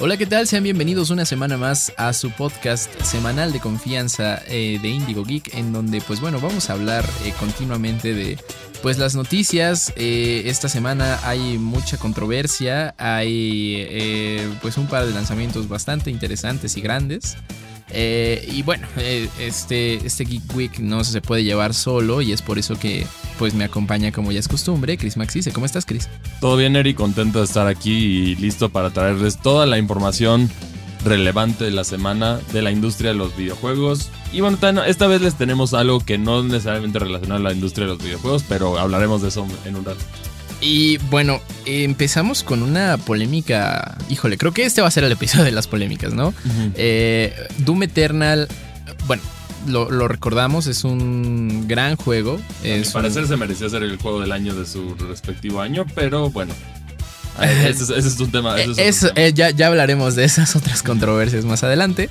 Hola, ¿qué tal? Sean bienvenidos una semana más a su podcast semanal de confianza eh, de Indigo Geek, en donde, pues bueno, vamos a hablar eh, continuamente de pues las noticias. Eh, esta semana hay mucha controversia, hay pues un par de lanzamientos bastante interesantes y grandes. Eh, y bueno, eh, este, este Geek Week no se puede llevar solo y es por eso que pues me acompaña como ya es costumbre, Chris Maxice. ¿Cómo estás, Chris? Todo bien, Eri, contento de estar aquí y listo para traerles toda la información relevante de la semana de la industria de los videojuegos. Y bueno, esta vez les tenemos algo que no necesariamente relacionado a la industria de los videojuegos, pero hablaremos de eso en un rato. Y bueno, empezamos con una polémica. Híjole, creo que este va a ser el episodio de las polémicas, ¿no? Eh, Doom Eternal, bueno, lo, recordamos, es un gran juego. A parecer se merecía ser el juego del año de su respectivo año, pero bueno. Ese, es un tema. Eh, ya, ya hablaremos de esas otras controversias más adelante.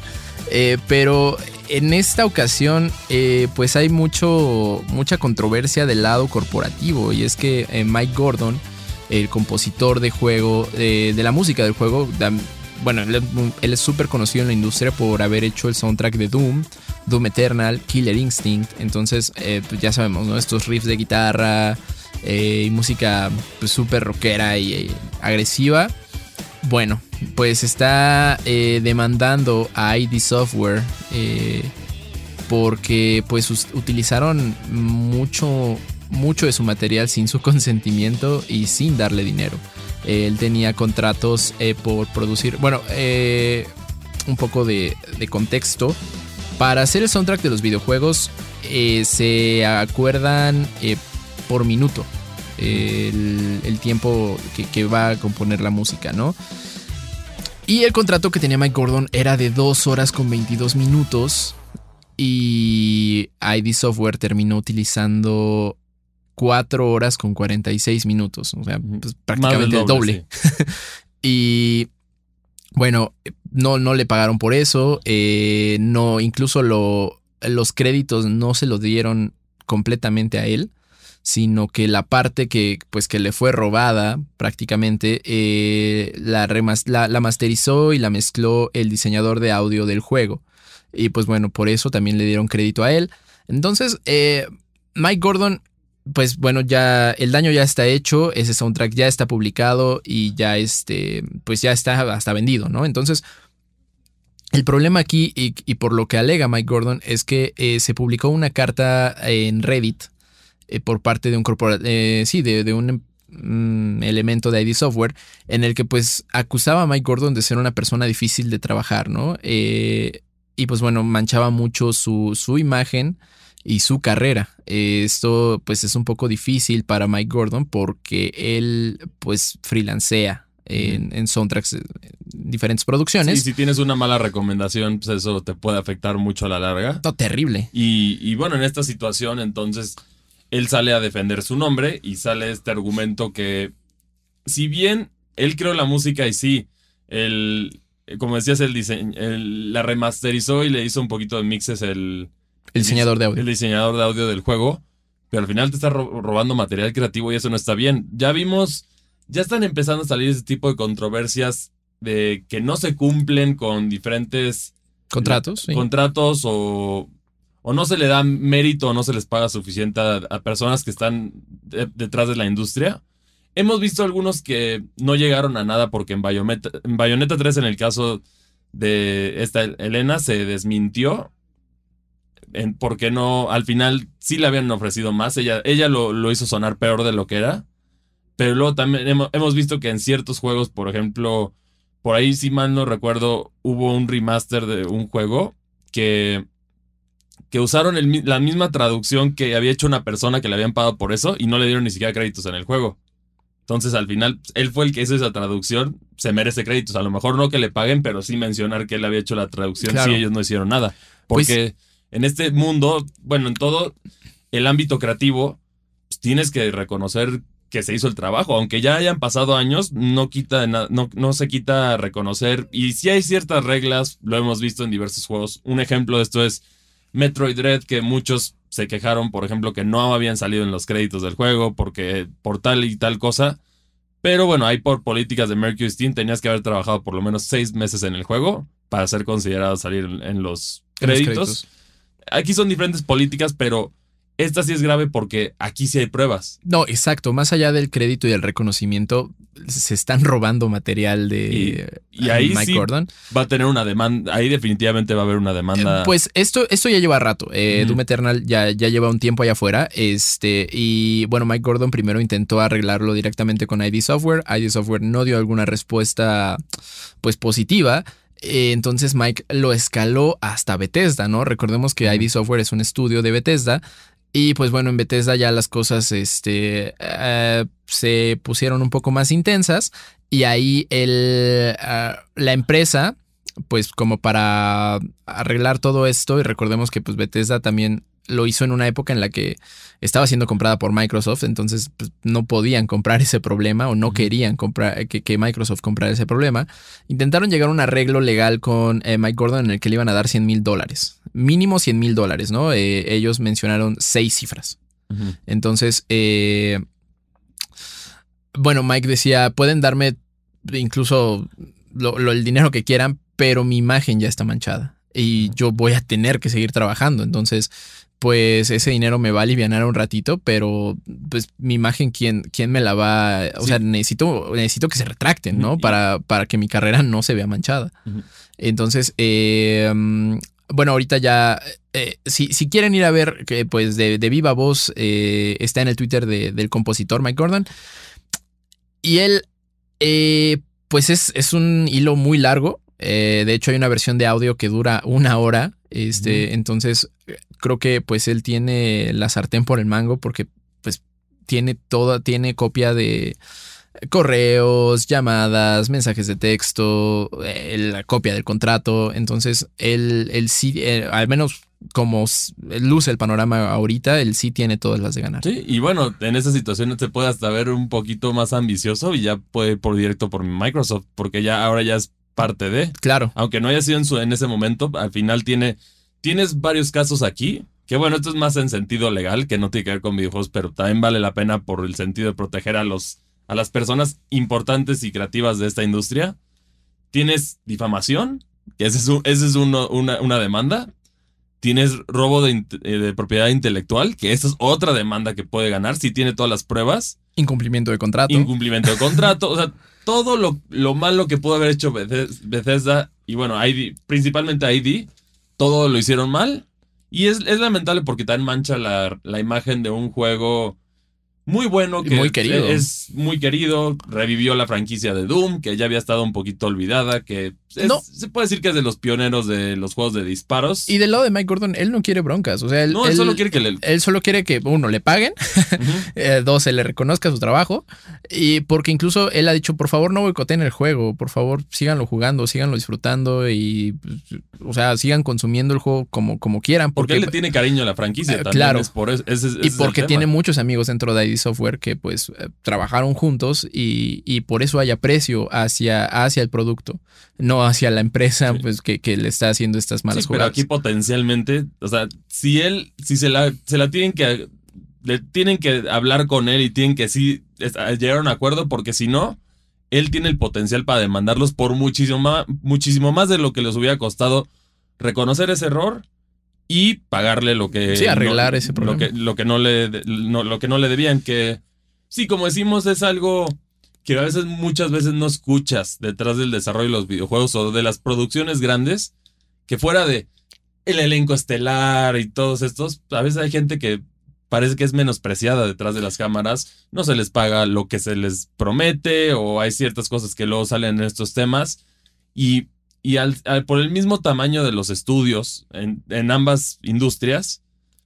Eh, pero en esta ocasión, eh, pues hay mucho, mucha controversia del lado corporativo. Y es que eh, Mike Gordon, el compositor de juego, de la música del juego, bueno, él, es súper conocido en la industria por haber hecho el soundtrack de Doom, Doom Eternal, Killer Instinct. Entonces, pues ya sabemos, ¿no? Estos riffs de guitarra y música pues, súper rockera y agresiva. Bueno, pues está eh, demandando a ID Software eh, porque pues utilizaron mucho, mucho de su material sin su consentimiento y sin darle dinero. él tenía contratos eh, por producir, bueno, un poco de, contexto. Para hacer el soundtrack de los videojuegos se acuerdan por minuto. El, tiempo que, que, va a componer la música, ¿no? Y el contrato que tenía Mike Gordon era de 2 horas con 22 minutos. Y ID Software terminó utilizando 4 horas con 46 minutos. O sea, pues, prácticamente el doble. y bueno, no, no le pagaron por eso. Eh, no, incluso lo, los créditos no se los dieron completamente a él sino que la parte que, pues, que le fue robada prácticamente eh, la, la, masterizó y la mezcló el diseñador de audio del juego. Y pues bueno, por eso también le dieron crédito a él. Entonces, eh, Mike Gordon, pues bueno, ya el daño ya está hecho, ese soundtrack ya está publicado y ya este, pues ya está hasta vendido, ¿no? Entonces, el problema aquí y, por lo que alega Mike Gordon es que eh, se publicó una carta en Reddit eh, por parte de un corporativo, eh, sí, de, un mm, elemento de ID Software, en el que pues acusaba a Mike Gordon de ser una persona difícil de trabajar, ¿no? Eh, y pues bueno, manchaba mucho su, su imagen y su carrera. esto pues es un poco difícil para Mike Gordon porque él pues freelancea en, en soundtracks, diferentes producciones. Y si tienes una mala recomendación, pues eso te puede afectar mucho a la larga. No, terrible. Y, y bueno, en esta situación entonces él sale a defender su nombre y sale este argumento que, si bien él creó la música y sí, el, como decías, el diseño, la remasterizó y le hizo un poquito de mixes el, el diseñador de audio. El diseñador de audio del juego, pero al final te está robando material creativo y eso no está bien. Ya vimos, ya están empezando a salir ese tipo de controversias de que no se cumplen con diferentes contratos, contratos o o no se le da mérito o no se les paga suficiente a, personas que están detrás de la industria. Hemos visto algunos que no llegaron a nada porque en Bayonetta, en 3, en el caso de esta Elena, se desmintió. Porque no, al final sí le habían ofrecido más. Ella, ella lo, hizo sonar peor de lo que era. Pero luego también hemos, hemos, visto que en ciertos juegos, por ejemplo, por ahí, si mal no recuerdo, hubo un remaster de un juego que que usaron la misma traducción que había hecho una persona que le habían pagado por eso y no le dieron ni siquiera créditos en el juego. Entonces, al final, él fue el que hizo esa traducción, se merece créditos. A lo mejor no que le paguen, pero sí mencionar que él había hecho la traducción si ellos no hicieron nada. Pues Porque en este mundo, bueno, en todo el ámbito creativo, pues, tienes que reconocer que se hizo el trabajo. Aunque ya hayan pasado años, no, quita no, no se quita reconocer. Y si hay ciertas reglas, lo hemos visto en diversos juegos. Un ejemplo de esto es Metroid Dread, que muchos se quejaron, por ejemplo, que no habían salido en los créditos del juego porque por tal y tal cosa. Pero bueno, ahí por políticas de Mercury Steam tenías que haber trabajado por lo menos seis meses en el juego para ser considerado salir en los créditos. Aquí son diferentes políticas, pero esta sí es grave porque aquí sí hay pruebas. No, exacto. Más allá del crédito y el reconocimiento, se están robando material de y, ahí Mike Gordon. Va a tener una demanda. Ahí definitivamente va a haber una demanda. Eh, pues esto, esto ya lleva rato. Eh, Doom Eternal ya, ya lleva un tiempo allá afuera. Este, y bueno, Mike Gordon primero intentó arreglarlo directamente con ID Software. ID Software no dio alguna respuesta pues positiva. Eh, entonces Mike lo escaló hasta Bethesda, ¿no? Recordemos que ID Software es un estudio de Bethesda y pues bueno, en Bethesda ya las cosas este, eh, se pusieron un poco más intensas y ahí el, ah, la empresa, pues como para arreglar todo esto, y recordemos que pues Bethesda también lo hizo en una época en la que estaba siendo comprada por Microsoft, entonces pues, no podían comprar ese problema o no querían comprar, que, Microsoft comprara ese problema. Intentaron llegar a un arreglo legal con eh, Mike Gordon en el que le iban a dar 100 mil dólares, mínimo 100 mil dólares, ¿no? Eh, ellos mencionaron seis cifras. Entonces, eh, bueno, Mike decía, pueden darme incluso el dinero que quieran, pero mi imagen ya está manchada y yo voy a tener que seguir trabajando. Entonces, pues ese dinero me va a aliviar un ratito, pero pues mi imagen, ¿quién, quién me la va? O sea, necesito, necesito que se retracten, ¿no? Para, para que mi carrera no se vea manchada. Entonces, eh, bueno, ahorita ya, eh, si, si, quieren ir a ver, que pues de, viva voz, eh, está en el Twitter del compositor Mike Gordon. Y él, pues es, es un hilo muy largo. de hecho, hay una versión de audio que dura una hora. Este, entonces, creo que pues él tiene la sartén por el mango porque pues tiene toda, tiene copia de correos, llamadas, mensajes de texto, eh, la copia del contrato. Entonces, él, él sí, eh, al menos como luce el panorama ahorita, él sí tiene todas las de ganar. Sí, y bueno, en esa situación se puede hasta ver un poquito más ambicioso y ya puede ir por directo por Microsoft, porque ya ahora ya es parte de. Claro. Aunque no haya sido en, su, en ese momento, al final tiene tienes varios casos aquí. Que bueno, esto es más en sentido legal, que no tiene que ver con videojuegos, pero también vale la pena por el sentido de proteger a, los, a las personas importantes y creativas de esta industria. Tienes difamación, que ese es, es una, una, demanda. Tienes robo de, eh, de, propiedad intelectual, que esa es otra demanda que puede ganar si tiene todas las pruebas. Incumplimiento de contrato. Incumplimiento de contrato. o sea, todo lo, lo malo que pudo haber hecho Bethesda, y bueno, ID, principalmente ID, todo lo hicieron mal. Y es, es lamentable porque también mancha la, la, imagen de un juego muy bueno que muy querido. es muy querido. Revivió la franquicia de Doom, que ya había estado un poquito olvidada, que se puede decir que es de los pioneros de los juegos de disparos. Y del lado de Mike Gordon, él no quiere broncas. O sea, él, no, él, solo quiere que le... Él solo quiere que, uno, le paguen, eh, dos, se le reconozca su trabajo. Y porque incluso él ha dicho, por favor, no boicoteen el juego, por favor, síganlo jugando, síganlo disfrutando y, o sea, sigan consumiendo el juego como, como quieran. Porque, él le tiene cariño a la franquicia eh, también. Claro. por y porque tiene muchos amigos dentro de Software que pues eh, trabajaron juntos y, por eso hay aprecio hacia, hacia el producto, no hacia la empresa pues que, le está haciendo estas malas sí, Pero aquí potencialmente, o sea, si él, si se la, se la tienen que, le tienen que hablar con él y tienen que sí llegar a un acuerdo porque si no, él tiene el potencial para demandarlos por muchísimo más, muchísimo más de lo que les hubiera costado reconocer ese error y pagarle lo que sí arreglar ese problema lo que, lo que no le lo que no le debían que sí como decimos es algo que a veces muchas veces no escuchas detrás del desarrollo de los videojuegos o de las producciones grandes que fuera de el elenco estelar y todos estos a veces hay gente que parece que es menospreciada detrás de las cámaras no se les paga lo que se les promete o hay ciertas cosas que luego salen en estos temas y y al, por el mismo tamaño de los estudios en, en, ambas industrias,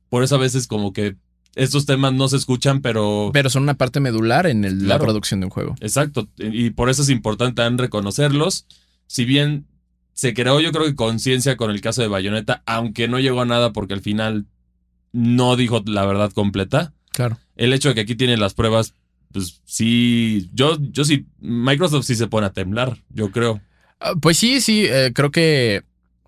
por eso a veces como que estos temas no se escuchan, pero... Pero son una parte medular en la producción de un juego. Exacto, y por eso es importante también reconocerlos. Si bien se creó yo creo que conciencia con el caso de Bayonetta, aunque no llegó a nada porque al final no dijo la verdad completa. Claro. El hecho de que aquí tiene las pruebas pues sí, yo, yo sí, Microsoft sí se pone a temblar, yo creo. Ah, Pues sí, sí, eh, creo que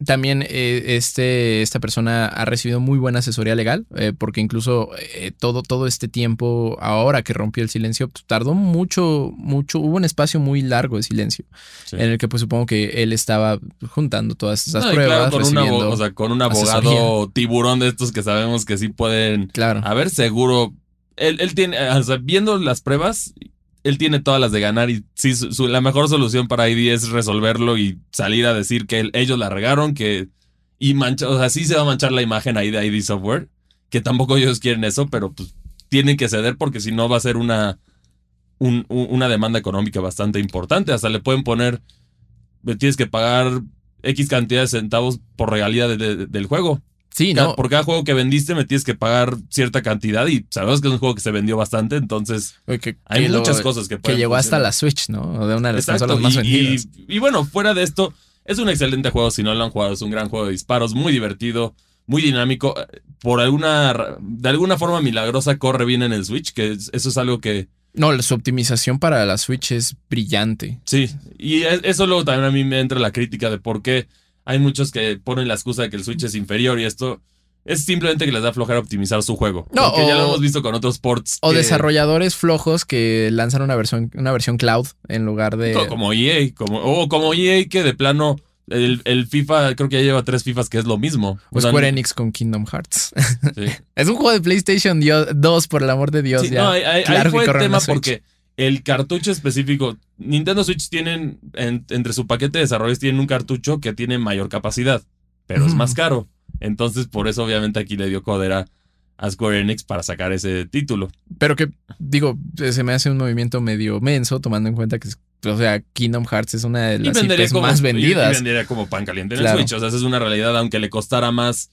también eh, este, esta persona ha recibido muy buena asesoría legal, eh, porque incluso eh, todo, todo este tiempo, ahora que rompió el silencio, pues, tardó mucho, mucho, hubo un espacio muy largo de silencio, Sí. en el que pues supongo que él estaba juntando todas esas No, pruebas, claro, con, recibiendo- o sea, con un abogado asesoría. tiburón de estos que sabemos que sí pueden. claro. A ver, seguro. Él, él tiene, o sea, viendo las pruebas, él tiene todas las de ganar y sí, su- la mejor solución para ID es resolverlo y salir a decir que ellos la regaron, que. Y mancha, o sea, sí se va a manchar la imagen ahí de ID Software, que tampoco ellos quieren eso, pero pues tienen que ceder porque si no va a ser una, un- un- una demanda económica bastante importante. Hasta le pueden poner, "Me tienes que pagar X cantidad de centavos por regalía de- de- del juego. Sí, Cada- no, Por cada juego que vendiste me tienes que pagar cierta cantidad y sabemos que es un juego que se vendió bastante, entonces que, hay que lo- muchas cosas que que pueden llegó hasta la Switch, ¿no? De una de las Exacto, consolas más y, vendidas. y- y bueno, fuera de esto, es un excelente juego si no lo han jugado, es un gran juego de disparos, muy divertido, muy dinámico. Por alguna, de alguna forma milagrosa corre bien en el Switch, que es- eso es algo que No, su optimización para la Switch es brillante. Sí, y e- eso luego también a mí me entra la crítica de por qué hay muchos que ponen la excusa de que el Switch es inferior y esto es simplemente que les da flojera optimizar su juego. No, Porque ya lo o- hemos visto con otros ports. O que- desarrolladores flojos que lanzan una versión, una versión cloud en lugar de. co- Como EA, como, o como EA que de plano el, el FIFA, creo que ya lleva tres FIFAs que es lo mismo. O sea, Square Enix con Kingdom Hearts. sí. es un juego de PlayStation Dio- 2, por el amor de Dios. Sí, ya. no, ahí, ahí- Claro fue el tema porque el cartucho específico, Nintendo Switch tienen, en- entre su paquete de desarrollos tienen un cartucho que tiene mayor capacidad, pero es más caro. Entonces, por eso obviamente aquí le dio codera a Square Enix para sacar ese título. Pero que, digo, se me hace un movimiento medio menso, tomando en cuenta que, o sea, Kingdom Hearts es una de las IPs más vendidas. Y, vendería como pan caliente en Claro. el Switch. O sea, esa es una realidad, aunque le costara más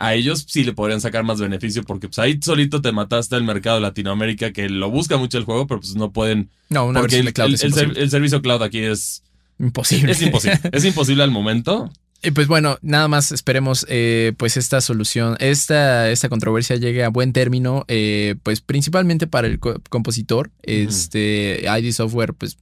a ellos, sí le podrían sacar más beneficio, porque pues ahí solito te mataste el mercado de Latinoamérica, que lo busca mucho el juego, pero pues no pueden. no, una porque el, cloud el- servicio cloud aquí es, imposible. es imposible. es imposible al momento. Y pues bueno, nada más esperemos eh, pues esta solución, esta, esta controversia llegue a buen término, eh, pues principalmente para el co- compositor, este ID Software, pues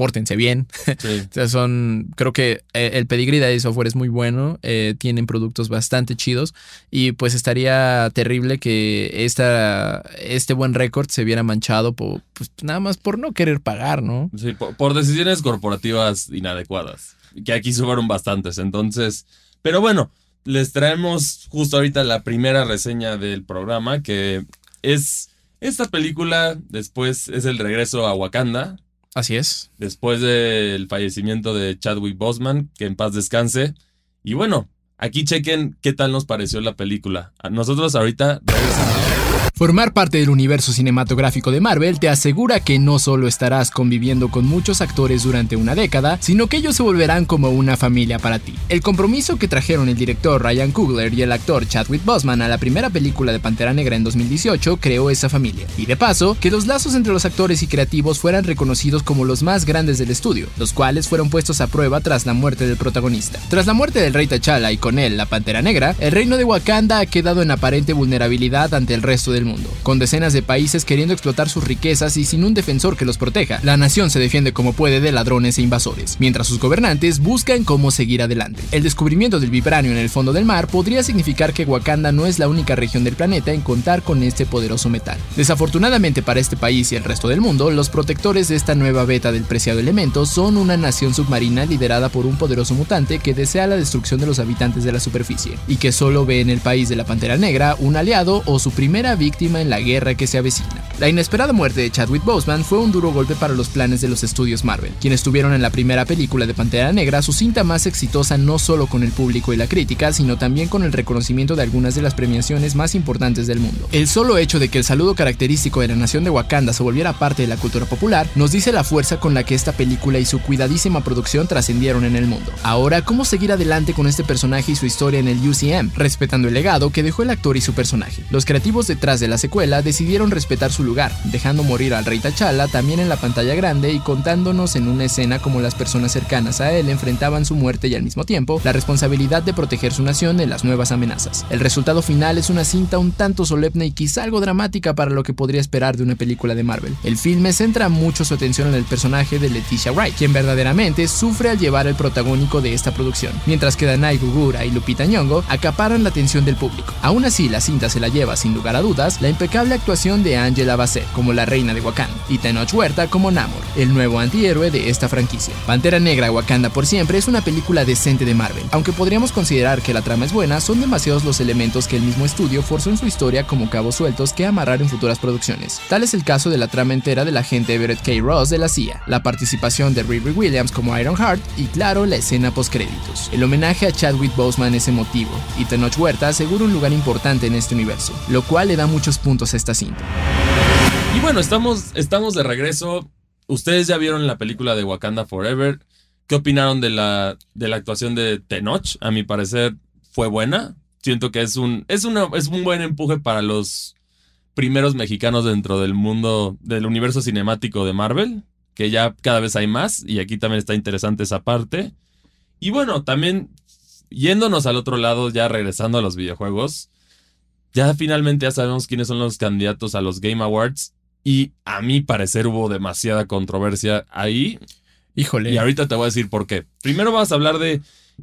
pórtense bien. Sí. O sea, son, creo que eh, el pedigrí de Software es muy bueno, eh, tienen productos bastante chidos y pues estaría terrible que esta, este buen récord se viera manchado por, pues nada más por no querer pagar, ¿no? Sí, por, por decisiones corporativas inadecuadas, que aquí fueron bastantes. Entonces, pero bueno, les traemos justo ahorita la primera reseña del programa, que es esta película, después es el regreso a Wakanda, Así es. después del fallecimiento de Chadwick Boseman, que en paz descanse. Y bueno, aquí chequen qué tal nos pareció la película. A nosotros ahorita. Formar parte del universo cinematográfico de Marvel te asegura que no solo estarás conviviendo con muchos actores durante una década, sino que ellos se volverán como una familia para ti. El compromiso que trajeron el director Ryan Coogler y el actor Chadwick Boseman a la primera película de Pantera Negra en 2018 creó esa familia. Y de paso, que los lazos entre los actores y creativos fueran reconocidos como los más grandes del estudio, los cuales fueron puestos a prueba tras la muerte del protagonista. Tras la muerte del rey T'Challa y con él la Pantera Negra, el reino de Wakanda ha quedado en aparente vulnerabilidad ante el resto del mundo, con decenas de países queriendo explotar sus riquezas y sin un defensor que los proteja. La nación se defiende como puede de ladrones e invasores, mientras sus gobernantes buscan cómo seguir adelante. El descubrimiento del vibranio en el fondo del mar podría significar que Wakanda no es la única región del planeta en contar con este poderoso metal. Desafortunadamente para este país y el resto del mundo, los protectores de esta nueva beta del preciado elemento son una nación submarina liderada por un poderoso mutante que desea la destrucción de los habitantes de la superficie, y que solo ve en el país de la Pantera Negra un aliado o su primera víctima en la guerra que se avecina. La inesperada muerte de Chadwick Boseman fue un duro golpe para los planes de los estudios Marvel, quienes tuvieron en la primera película de Pantera Negra su cinta más exitosa no solo con el público y la crítica, sino también con el reconocimiento de algunas de las premiaciones más importantes del mundo. El solo hecho de que el saludo característico de la nación de Wakanda se volviera parte de la cultura popular nos dice la fuerza con la que esta película y su cuidadísima producción trascendieron en el mundo. Ahora, ¿cómo seguir adelante con este personaje y su historia en el UCM, respetando el legado que dejó el actor y su personaje? Los creativos detrás de la secuela decidieron respetar su lugar, dejando morir al rey T'Challa también en la pantalla grande y contándonos en una escena como las personas cercanas a él enfrentaban su muerte y al mismo tiempo la responsabilidad de proteger su nación de las nuevas amenazas. El resultado final es una cinta un tanto solemne y quizá algo dramática para lo que podría esperar de una película de Marvel. El filme centra mucho su atención en el personaje de Leticia Wright, quien verdaderamente sufre al llevar el protagónico de esta producción, mientras que Danai Gugura y Lupita Nyong'o acaparan la atención del público. Aún así, la cinta se la lleva sin lugar a dudas la impecable actuación de Angela Bassett como la reina de Wakanda y Tenoch Huerta como Namor, el nuevo antihéroe de esta franquicia. Pantera Negra Wakanda por siempre es una película decente de Marvel, aunque podríamos considerar que la trama es buena, son demasiados los elementos que el mismo estudio forzó en su historia como cabos sueltos que amarrar en futuras producciones. Tal es el caso de la trama entera del agente Everett K. Ross de la CIA, la participación de Riri Williams como Ironheart y claro, la escena post-créditos. El homenaje a Chadwick Boseman es emotivo, y Tenoch Huerta asegura un lugar importante en este universo, lo cual le da muchos puntos esta cinta. Y bueno, estamos, estamos de regreso. Ustedes ya vieron la película de Wakanda Forever. ¿Qué opinaron de la, de la actuación de Tenoch? A mi parecer fue buena. Siento que es un, es, es un buen empuje para los primeros mexicanos dentro del mundo, del universo cinemático de Marvel, que ya cada vez hay más y aquí también está interesante esa parte. Y bueno, también yéndonos al otro lado, ya regresando a los videojuegos, ya finalmente ya sabemos quiénes son los candidatos a los Game Awards y a mi parecer hubo demasiada controversia ahí. Híjole. Y ahorita te voy a decir por qué. Primero vas a hablar de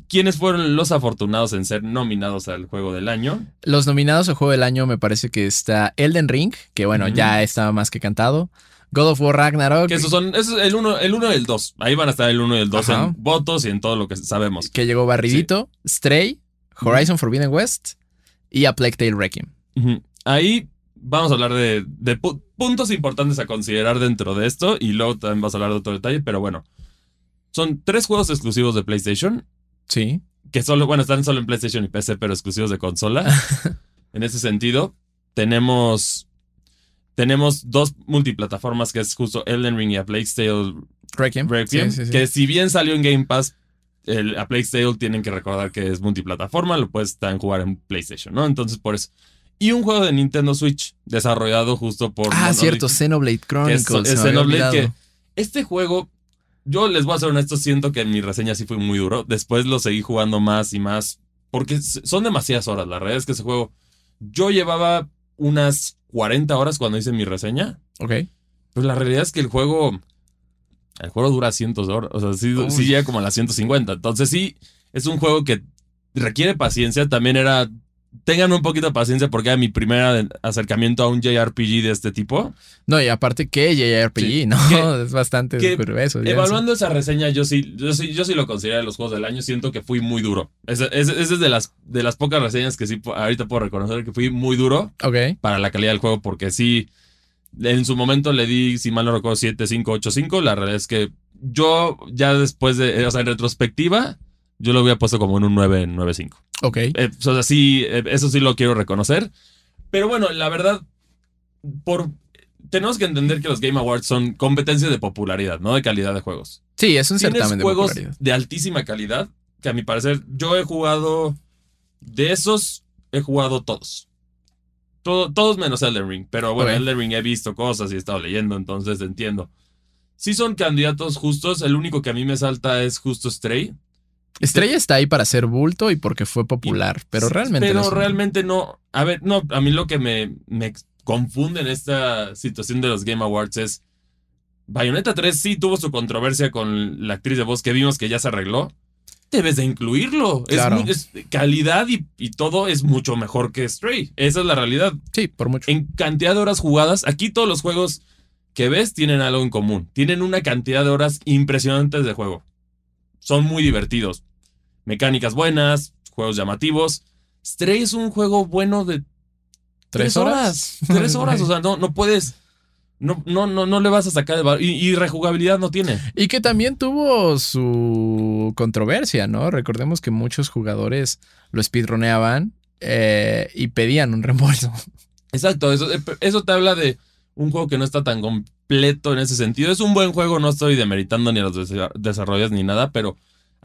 quiénes fueron los afortunados en ser nominados al juego del año. Los nominados al juego del año me parece que está Elden Ring, que bueno, ya estaba más que cantado. God of War Ragnarok, Que esos son, eso es el 1 el uno y el 2. Ahí van a estar el 1 y el 2 Ajá. en votos y en todo lo que sabemos. que llegó barridito. Stray, Horizon Forbidden West y A Plague Tale Requiem. Ahí vamos a hablar de, de pu- puntos importantes a considerar dentro de esto y luego también vas a hablar de otro detalle, pero bueno. Son tres juegos exclusivos de PlayStation, Sí. que solo, bueno, están solo en PlayStation y PC, pero exclusivos de consola. en ese sentido, tenemos, tenemos dos multiplataformas, que es justo Elden Ring y A Plague Tale Requiem. Requiem, Sí, sí, sí. que si bien salió en Game Pass, el, a Plague Tale tienen que recordar que es multiplataforma, lo puedes también jugar en PlayStation, ¿no? Entonces, por eso. Y un juego de Nintendo Switch, desarrollado justo por... Ah, Monolith, cierto, Xenoblade Chronicles. que es- es Xenoblade que-. Este juego, yo les voy a ser honesto, siento que en mi reseña sí fue muy duro. Después lo seguí jugando más y más, porque son demasiadas horas. La realidad es que ese juego, yo llevaba unas 40 horas cuando hice mi reseña. Ok. Pues la realidad es que el juego. El juego dura cientos de horas. O sea, sí, sí llega como a las 150. Entonces, sí, es un juego que requiere paciencia. También era. Tengan un poquito de paciencia porque era mi primer acercamiento a un JRPG de este tipo. No, y aparte que JRPG, Sí. ¿no? Que- es bastante que grueso. ya Evaluando esa reseña, yo sí, yo sí, yo sí lo considero de los juegos del año. Siento que fui muy duro. Es, es, es de, las, de las pocas reseñas que sí ahorita puedo reconocer que fui muy duro. sé. Ok. para la calidad del juego, porque sí, en su momento le di, si mal no recuerdo, 7, 5, 8, 5. La realidad es que yo ya después de, o sea, en retrospectiva, yo lo había puesto como en un 9, 9, 5. Ok. Eh, o sea, sí, eh, eso sí lo quiero reconocer. Pero bueno, la verdad, por... Tenemos que entender que los Game Awards son competencias de popularidad, no de calidad de juegos. Sí, es un Tienes certamen de juegos popularidad. de altísima calidad, que a mi parecer yo he jugado, de esos he jugado todos. Todo- todos menos Elden Ring, pero bueno, Ok. Elden Ring he visto cosas y he estado leyendo, entonces entiendo. Sí son candidatos justos, el único que a mí me salta es justo Stray. Estrella está ahí para ser bulto y porque fue popular, pero realmente Pero no realmente no. A ver, no, a mí lo que me, me confunde en esta situación de los Game Awards es. Bayonetta 3 sí tuvo su controversia con la actriz de voz que vimos que ya se arregló. Debes de incluirlo. Es Claro. mu- Es, calidad y, y todo es mucho mejor que Stray. Esa es la realidad. Sí, por mucho. En cantidad de horas jugadas, aquí todos los juegos que ves tienen algo en común. Tienen una cantidad de horas impresionantes de juego. Son muy divertidos. Mecánicas buenas, juegos llamativos. Stray es un juego bueno de ¿Tres horas? Tres horas, o sea, no, no puedes. No, no, no, no le vas a sacar el valor. Y, y rejugabilidad no tiene. Y que también tuvo su controversia, ¿no? Recordemos que muchos jugadores lo speedroneaban eh, y pedían un reembolso. Exacto, eso, eso te habla de un juego que no está tan completo en ese sentido. Es un buen juego, no estoy demeritando ni a los desa- desarrolladores ni nada, pero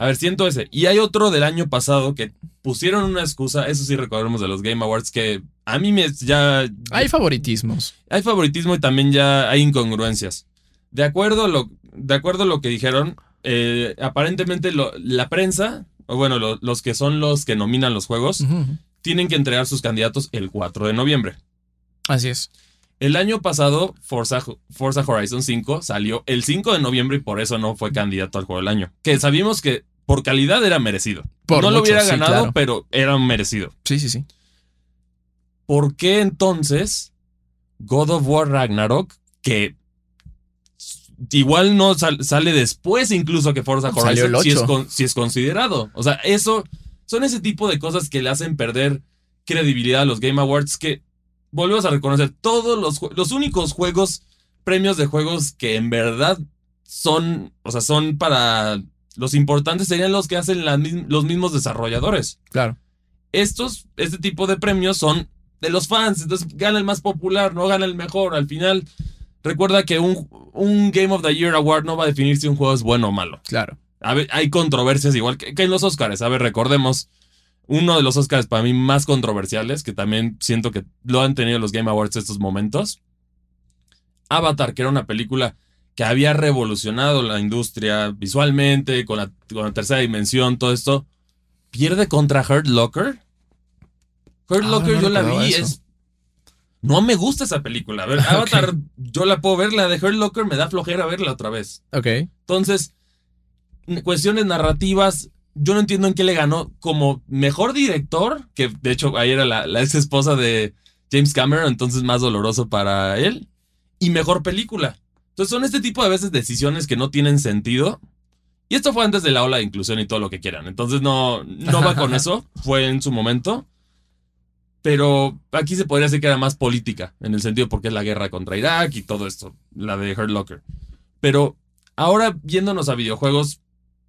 A ver, siento ese. Y hay otro del año pasado que pusieron una excusa, eso sí recordemos de los Game Awards, que a mí me ya... Hay favoritismos. Hay favoritismo y también ya hay incongruencias. De acuerdo a lo, de acuerdo a lo que dijeron, eh, aparentemente lo- la prensa, o bueno, lo- los que son los que nominan los juegos, tienen que entregar sus candidatos el 4 de noviembre. Así es. El año pasado, Forza, Forza Horizon 5 salió el 5 de noviembre y por eso no fue candidato al juego del año. Que sabíamos que por calidad era merecido. Por no lo hubiera sí, ganado, claro. pero era merecido. Sí, sí, sí. ¿Por qué entonces God of War Ragnarok, que igual no sal- sale después incluso que Forza Salió Horizon, si es, 8. con- si es considerado? O sea, eso son ese tipo de cosas que le hacen perder credibilidad a los Game Awards que volvemos a reconocer todos los, los únicos juegos, premios de juegos que en verdad son, o sea, son para los importantes serían los que hacen la los mismos desarrolladores Claro. estos, este tipo de premios son de los fans, entonces gana el más popular, no gana el mejor. Al final, recuerda que un, un Game of the Year Award no va a definir si un juego es bueno o malo. Claro. A ver, hay controversias igual que, que en los Oscars. A ver, recordemos, uno de los Oscars para mí más controversiales, que también siento que lo han tenido los Game Awards estos momentos. Avatar, que era una película que había revolucionado la industria visualmente, con la, con la tercera dimensión, todo esto, pierde contra Hurt Locker. Hurt Ah, Locker no yo la vi, eso. es... No me gusta esa película. A ver, Avatar, yo la puedo ver, la de Hurt Locker me da flojera verla otra vez. Ok. Entonces, cuestiones narrativas, yo no entiendo en qué le ganó como mejor director, que de hecho ahí era la, la ex esposa de James Cameron, entonces más doloroso para él, y mejor película. Entonces son este tipo de veces decisiones que no tienen sentido. Y esto fue antes de la ola de inclusión y todo lo que quieran. Entonces no, no va con eso, fue en su momento. Pero aquí se podría decir que era más política, en el sentido porque es la guerra contra Irak y todo esto, la de Hurt Locker. Pero ahora viéndonos a videojuegos,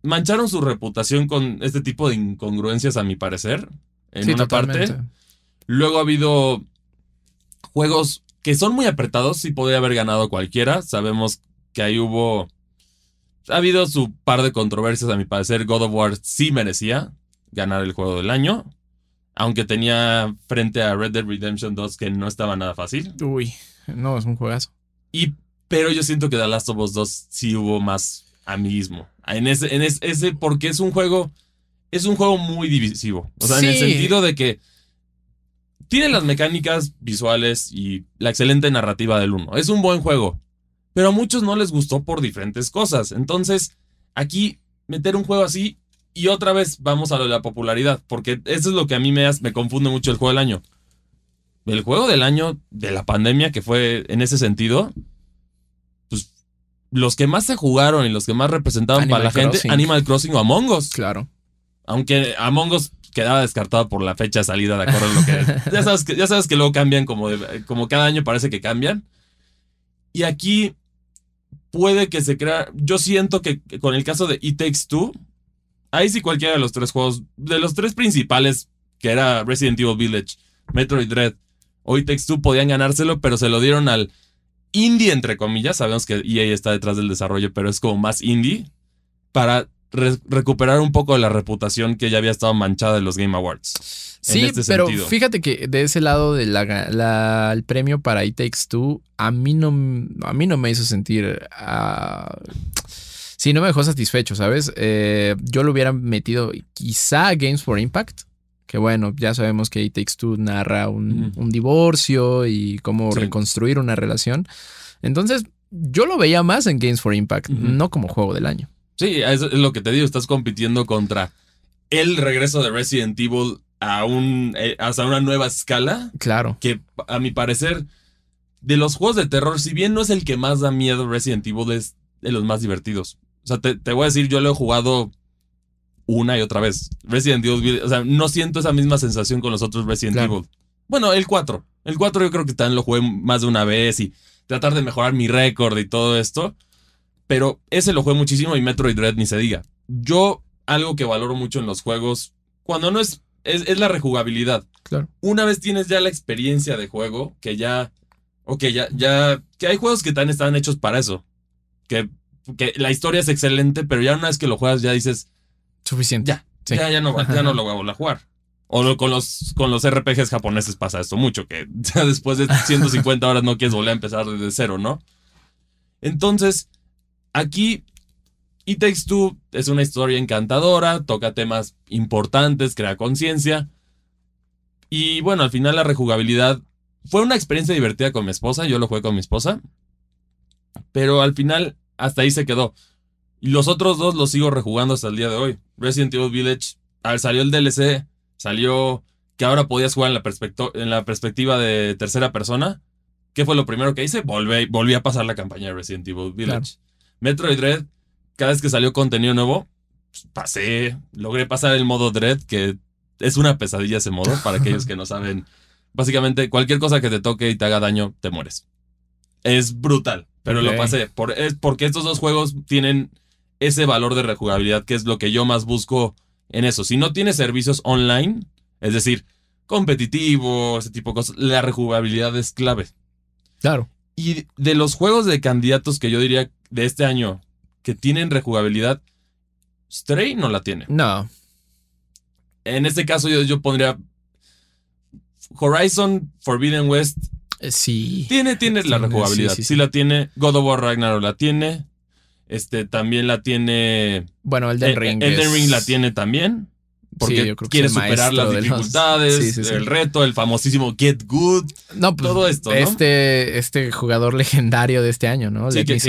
mancharon su reputación con este tipo de incongruencias, a mi parecer, en Sí, una totalmente. parte. Luego ha habido juegos que son muy apretados y podría haber ganado cualquiera. Sabemos que ahí hubo... Ha habido su par de controversias, a mi parecer. God of War sí merecía ganar el juego del año. Aunque tenía frente a Red Dead Redemption 2 que no estaba nada fácil. Uy, no, es un juegazo. Y, pero yo siento que The Last of Us 2 sí hubo más amiguismo. En ese, en es- ese, porque es un juego, es un juego muy divisivo. O sea, en el Sí. sentido de que tiene las mecánicas visuales y la excelente narrativa del 1. Es un buen juego. Pero a muchos no les gustó por diferentes cosas. Entonces, aquí meter un juego así y otra vez vamos a lo de la popularidad. Porque eso es lo que a mí me, me confunde mucho el juego del año. El juego del año de la pandemia, que fue en ese sentido, pues los que más se jugaron y los que más representaban Animal para la gente. Animal Crossing o Among Us. Claro. Aunque Among Us quedaba descartado por la fecha de salida, de acuerdo a lo que. ya, sabes que ya sabes que luego cambian, como, de- como cada año parece que cambian. Y aquí puede que se crea. Yo siento que con el caso de It Takes Two, ahí sí cualquiera de los tres juegos, de los tres principales, que era Resident Evil Village, Metroid Dread o It Takes Two, podían ganárselo, pero se lo dieron al indie, entre comillas. Sabemos que EA está detrás del desarrollo, pero es como más indie, para re- recuperar un poco de la reputación que ya había estado manchada de los Game Awards. Sí, este pero sentido. fíjate que de ese lado del el premio para It Takes Two, a mí no, a mí no me hizo sentir. ah, sí, no me dejó satisfecho, ¿sabes? Eh, yo lo hubiera metido quizá a Games for Impact. Que bueno, ya sabemos que It Takes Two narra un, divorcio y cómo Sí. reconstruir una relación. Entonces, yo lo veía más en Games for Impact, no como juego del año. Sí, eso es lo que te digo, estás compitiendo contra el regreso de Resident Evil a un eh, hasta una nueva escala Claro. que a mi parecer de los juegos de terror, si bien no es el que más da miedo Resident Evil es de los más divertidos. O sea, te, te voy a decir, yo lo he jugado una y otra vez. Resident Evil, o sea, no siento esa misma sensación con los otros Resident Claro. Evil. Bueno, el 4. El 4 yo creo que también lo jugué más de una vez y tratar de mejorar mi récord y todo esto. Pero ese lo jugué muchísimo y Metroid Dread ni se diga. Yo, algo que valoro mucho en los juegos, cuando no es, es, es la rejugabilidad. Claro. Una vez tienes ya la experiencia de juego, que ya, ok, ya, ya, que hay juegos que también están hechos para eso. Que, que la historia es excelente, pero ya una vez que lo juegas ya dices, Suficiente. Ya, Sí. ya, ya, no, ya no lo voy a volver a jugar. O con los, con los RPGs japoneses pasa esto mucho, que ya después de 150 horas no quieres volver a empezar desde cero, ¿no? Entonces, aquí It Takes Two es una historia encantadora, toca temas importantes, crea conciencia. Y bueno, al final la rejugabilidad fue una experiencia divertida con mi esposa, yo lo jugué con mi esposa. Pero al final, hasta ahí se quedó. Y los otros dos los sigo rejugando hasta el día de hoy. Resident Evil Village, a ver, salió el DLC, salió que ahora podías jugar en la, en la perspectiva de tercera persona. ¿Qué fue lo primero que hice? Volví, volví a pasar la campaña de Resident Evil Village. Metroid Dread, cada vez que salió contenido nuevo, pues, pasé, logré pasar el modo Dread, que es una pesadilla ese modo, para aquellos que no saben. Básicamente, cualquier cosa que te toque y te haga daño, te mueres. Es brutal, pero lo pasé. Por, es porque estos dos juegos tienen ese valor de rejugabilidad, que es lo que yo más busco en eso. Si no tienes servicios online, es decir, competitivo, ese tipo de cosas, la rejugabilidad es clave. Claro. Y de los juegos de candidatos que yo diría de este año que tienen rejugabilidad, Stray no la tiene. No. En este caso yo, yo pondría Horizon Forbidden West. Eh, Sí. Tiene, tiene la rejugabilidad. sí, Sí, sí, sí. la tiene. God of War Ragnarok la tiene. Este también la tiene. Bueno, Elden eh, Ring. Elden es- Ring la tiene también. Porque Sí, yo creo que quiere superar las de los- dificultades, Sí, sí, sí. el reto, el famosísimo Get Good. No, pues, todo esto, ¿no? Este, este jugador legendario de este año, ¿no? Let que-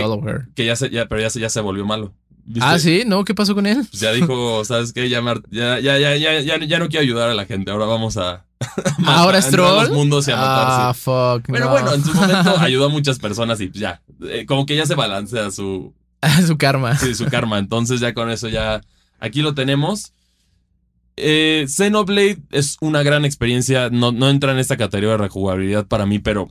que- ya se, ya, pero ya se, ya se volvió malo. ¿Viste? Ah, sí, ¿no? ¿Qué pasó con él? Pues ya dijo, ¿sabes qué? Ya, ya, ya, ya, ya, ya, ya no quiero ayudar a la gente. Ahora vamos a. ¿Ahora es a troll? mundos y a Ah, matarse. fuck. Pero no. bueno, en su momento ayudó a muchas personas y pues ya. eh, como que ya se balancea su, Su karma. sí, su karma. Entonces ya con eso ya. Aquí lo tenemos. Eh, Xenoblade es una gran experiencia. No, no entra en esta categoría de rejugabilidad para mí, pero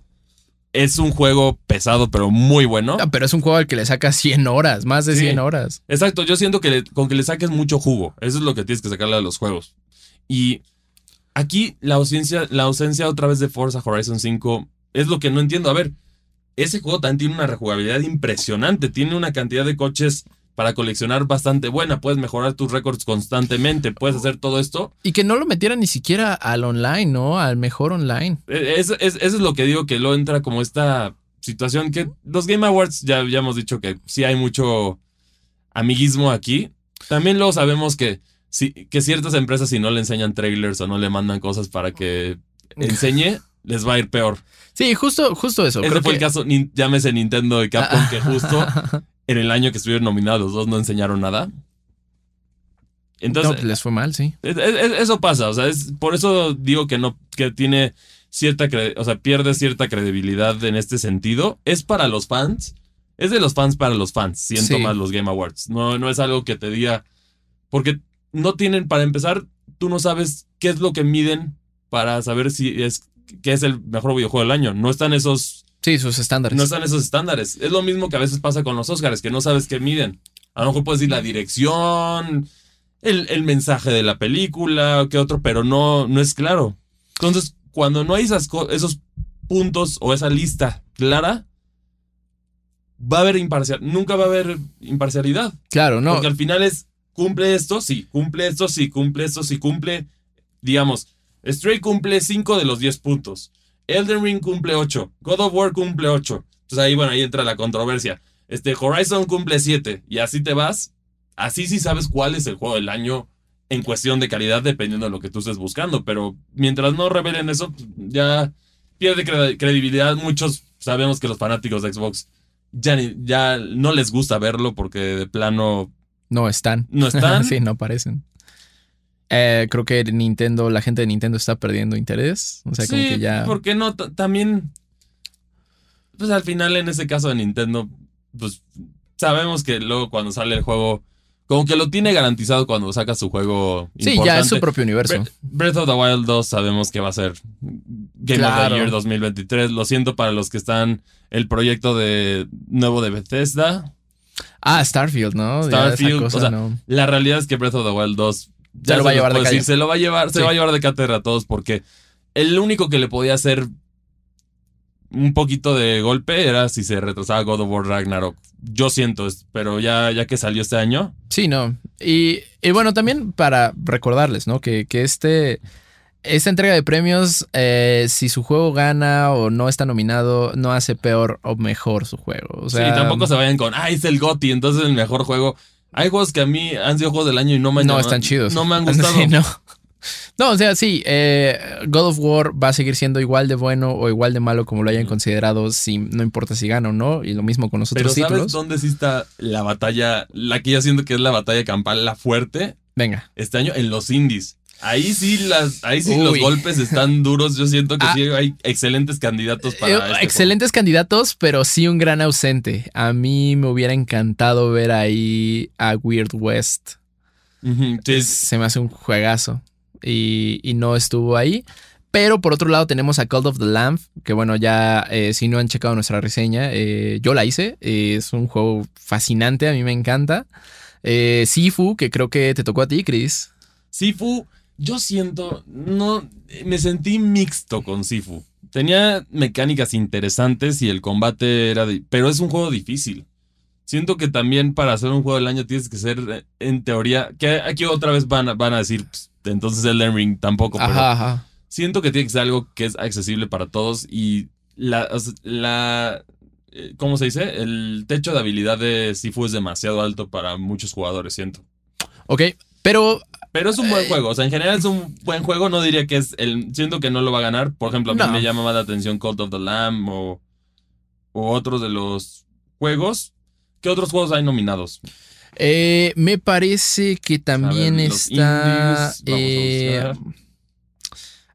es un juego pesado, pero muy bueno. No, pero es un juego al que le saca 100 horas, más de Sí. 100 horas. Exacto, yo siento que le- con que le saques mucho jugo. Eso es lo que tienes que sacarle a los juegos. Y aquí la ausencia, la ausencia otra vez de Forza Horizon 5 es lo que no entiendo. A ver, ese juego también tiene una rejugabilidad impresionante. Tiene una cantidad de coches para coleccionar bastante buena. Puedes mejorar tus récords constantemente. Puedes hacer todo esto. Y que no lo metieran ni siquiera al online, ¿no? Al mejor online. Eh, es- es- eso es lo que digo que lo entra como esta situación que los Game Awards ya, ya hemos dicho que sí hay mucho amiguismo aquí. También luego sabemos que, si, que ciertas empresas si no le enseñan trailers o no le mandan cosas para que enseñe, les va a ir peor. Sí, justo, justo eso. Ese Creo fue que- el caso, llámese Nintendo y Capcom, que justo en el año que estuvieron nominados los dos no enseñaron nada. Entonces, no, pues les fue mal, sí. es- es- eso pasa, o sea, es por eso digo que no, que tiene cierta, o sea, pierde cierta credibilidad en este sentido. Es para los fans, es de los fans para los fans, siento Sí. más los Game Awards. No, no es algo que te diga, porque no tienen, para empezar, tú no sabes qué es lo que miden para saber si es, qué es el mejor videojuego del año. No están esos, Sí, sus estándares. no están esos estándares. Es lo mismo que a veces pasa con los Oscars, que no sabes qué miden. A lo mejor puedes decir la dirección, el, el mensaje de la película, qué otro, pero no, no es claro. Entonces, cuando no hay esas esos puntos o esa lista clara, va a haber imparcial, nunca va a haber imparcialidad. Claro, no. Porque al final es, cumple esto, sí, cumple esto, sí, cumple esto, sí, cumple, digamos, Stray cumple 5 de los 10 puntos. Elden Ring cumple 8. God of War cumple 8. Entonces ahí, bueno, ahí entra la controversia. Este, Horizon cumple 7. Y así te vas. Así sí sabes cuál es el juego del año en cuestión de calidad, dependiendo de lo que tú estés buscando. Pero mientras no revelen eso, pues, ya pierde cre- credibilidad. Muchos sabemos que los fanáticos de Xbox ya, ni- ya no les gusta verlo porque de plano No están. no están. sí, no aparecen. Eh, creo que Nintendo, la gente de Nintendo está perdiendo interés. O sea, como que ya. porque no? T- También, pues al final en ese caso de Nintendo, pues sabemos que luego cuando sale el juego, como que lo tiene garantizado cuando saca su juego Sí, importante. ya es su propio universo. Bre- Breath of the Wild 2 sabemos que va a ser Game of the Year 2023. Lo siento para los que están el proyecto de nuevo de Bethesda. Ah, Starfield, ¿no? Starfield, cosa, o sea, no. La realidad es que Breath of the Wild 2 Se lo va a llevar de puedo decir, calle. se lo va a llevar, se va a llevar de cátedra a todos porque el único que le podía hacer un poquito de golpe era si se retrasaba God of War Ragnarok. Yo siento, pero ya, ya que salió este año, Sí, no. Y, y bueno, también para recordarles, ¿no? Que, que este. Esta entrega de premios, eh, si su juego gana o no está nominado, no hace peor o mejor su juego. O sea, sí, tampoco se vayan con, ah, es el GOTY, entonces es el mejor juego. Hay juegos que a mí han sido juegos del año y no me han no llamado- están chidos. No me han gustado. Sí, no. No, o sea, sí, eh, God of War va a seguir siendo igual de bueno o igual de malo como lo hayan considerado, si, no importa si gana o no, y lo mismo con los Pero otros ¿sabes títulos. dónde sí está la batalla, la que yo siento que es la batalla campal, la fuerte, Venga. este año en los indies? Ahí sí, las, ahí sí los golpes están duros. Yo siento que Ah. sí hay excelentes candidatos para Eh, este juego. excelentes candidatos, pero sí un gran ausente. A mí me hubiera encantado ver ahí a Weird West. Sí, Se me hace un juegazo. Y, y no estuvo ahí. Pero por otro lado tenemos a Cult of the Lamb, que bueno, ya eh, si no han checado nuestra reseña, eh, yo la hice. es un juego fascinante, a mí me encanta. Eh, Sifu, que creo que te tocó a ti, Chris. Sifu, yo siento, no, me sentí mixto con Sifu. Tenía mecánicas interesantes y el combate era, di- pero es un juego difícil. Siento que también para hacer un juego del año tienes que ser, eh, en teoría, que aquí otra vez van, a- van a decir, "Pss, entonces Elden Ring tampoco, pero Ajá, ajá. siento que tiene que ser algo que es accesible para todos y la, la eh, ¿cómo se dice? El techo de habilidad de Sifu es demasiado alto para muchos jugadores, siento. Ok, pero Pero es un buen Eh, juego, o sea, en general es un buen juego, no diría que es el, siento que no lo va a ganar, por ejemplo, a mí No. me llama más la atención Cult of the Lamb o, o otros de los juegos. ¿Qué otros juegos hay nominados? Eh, me parece que también ver, está. indies, eh,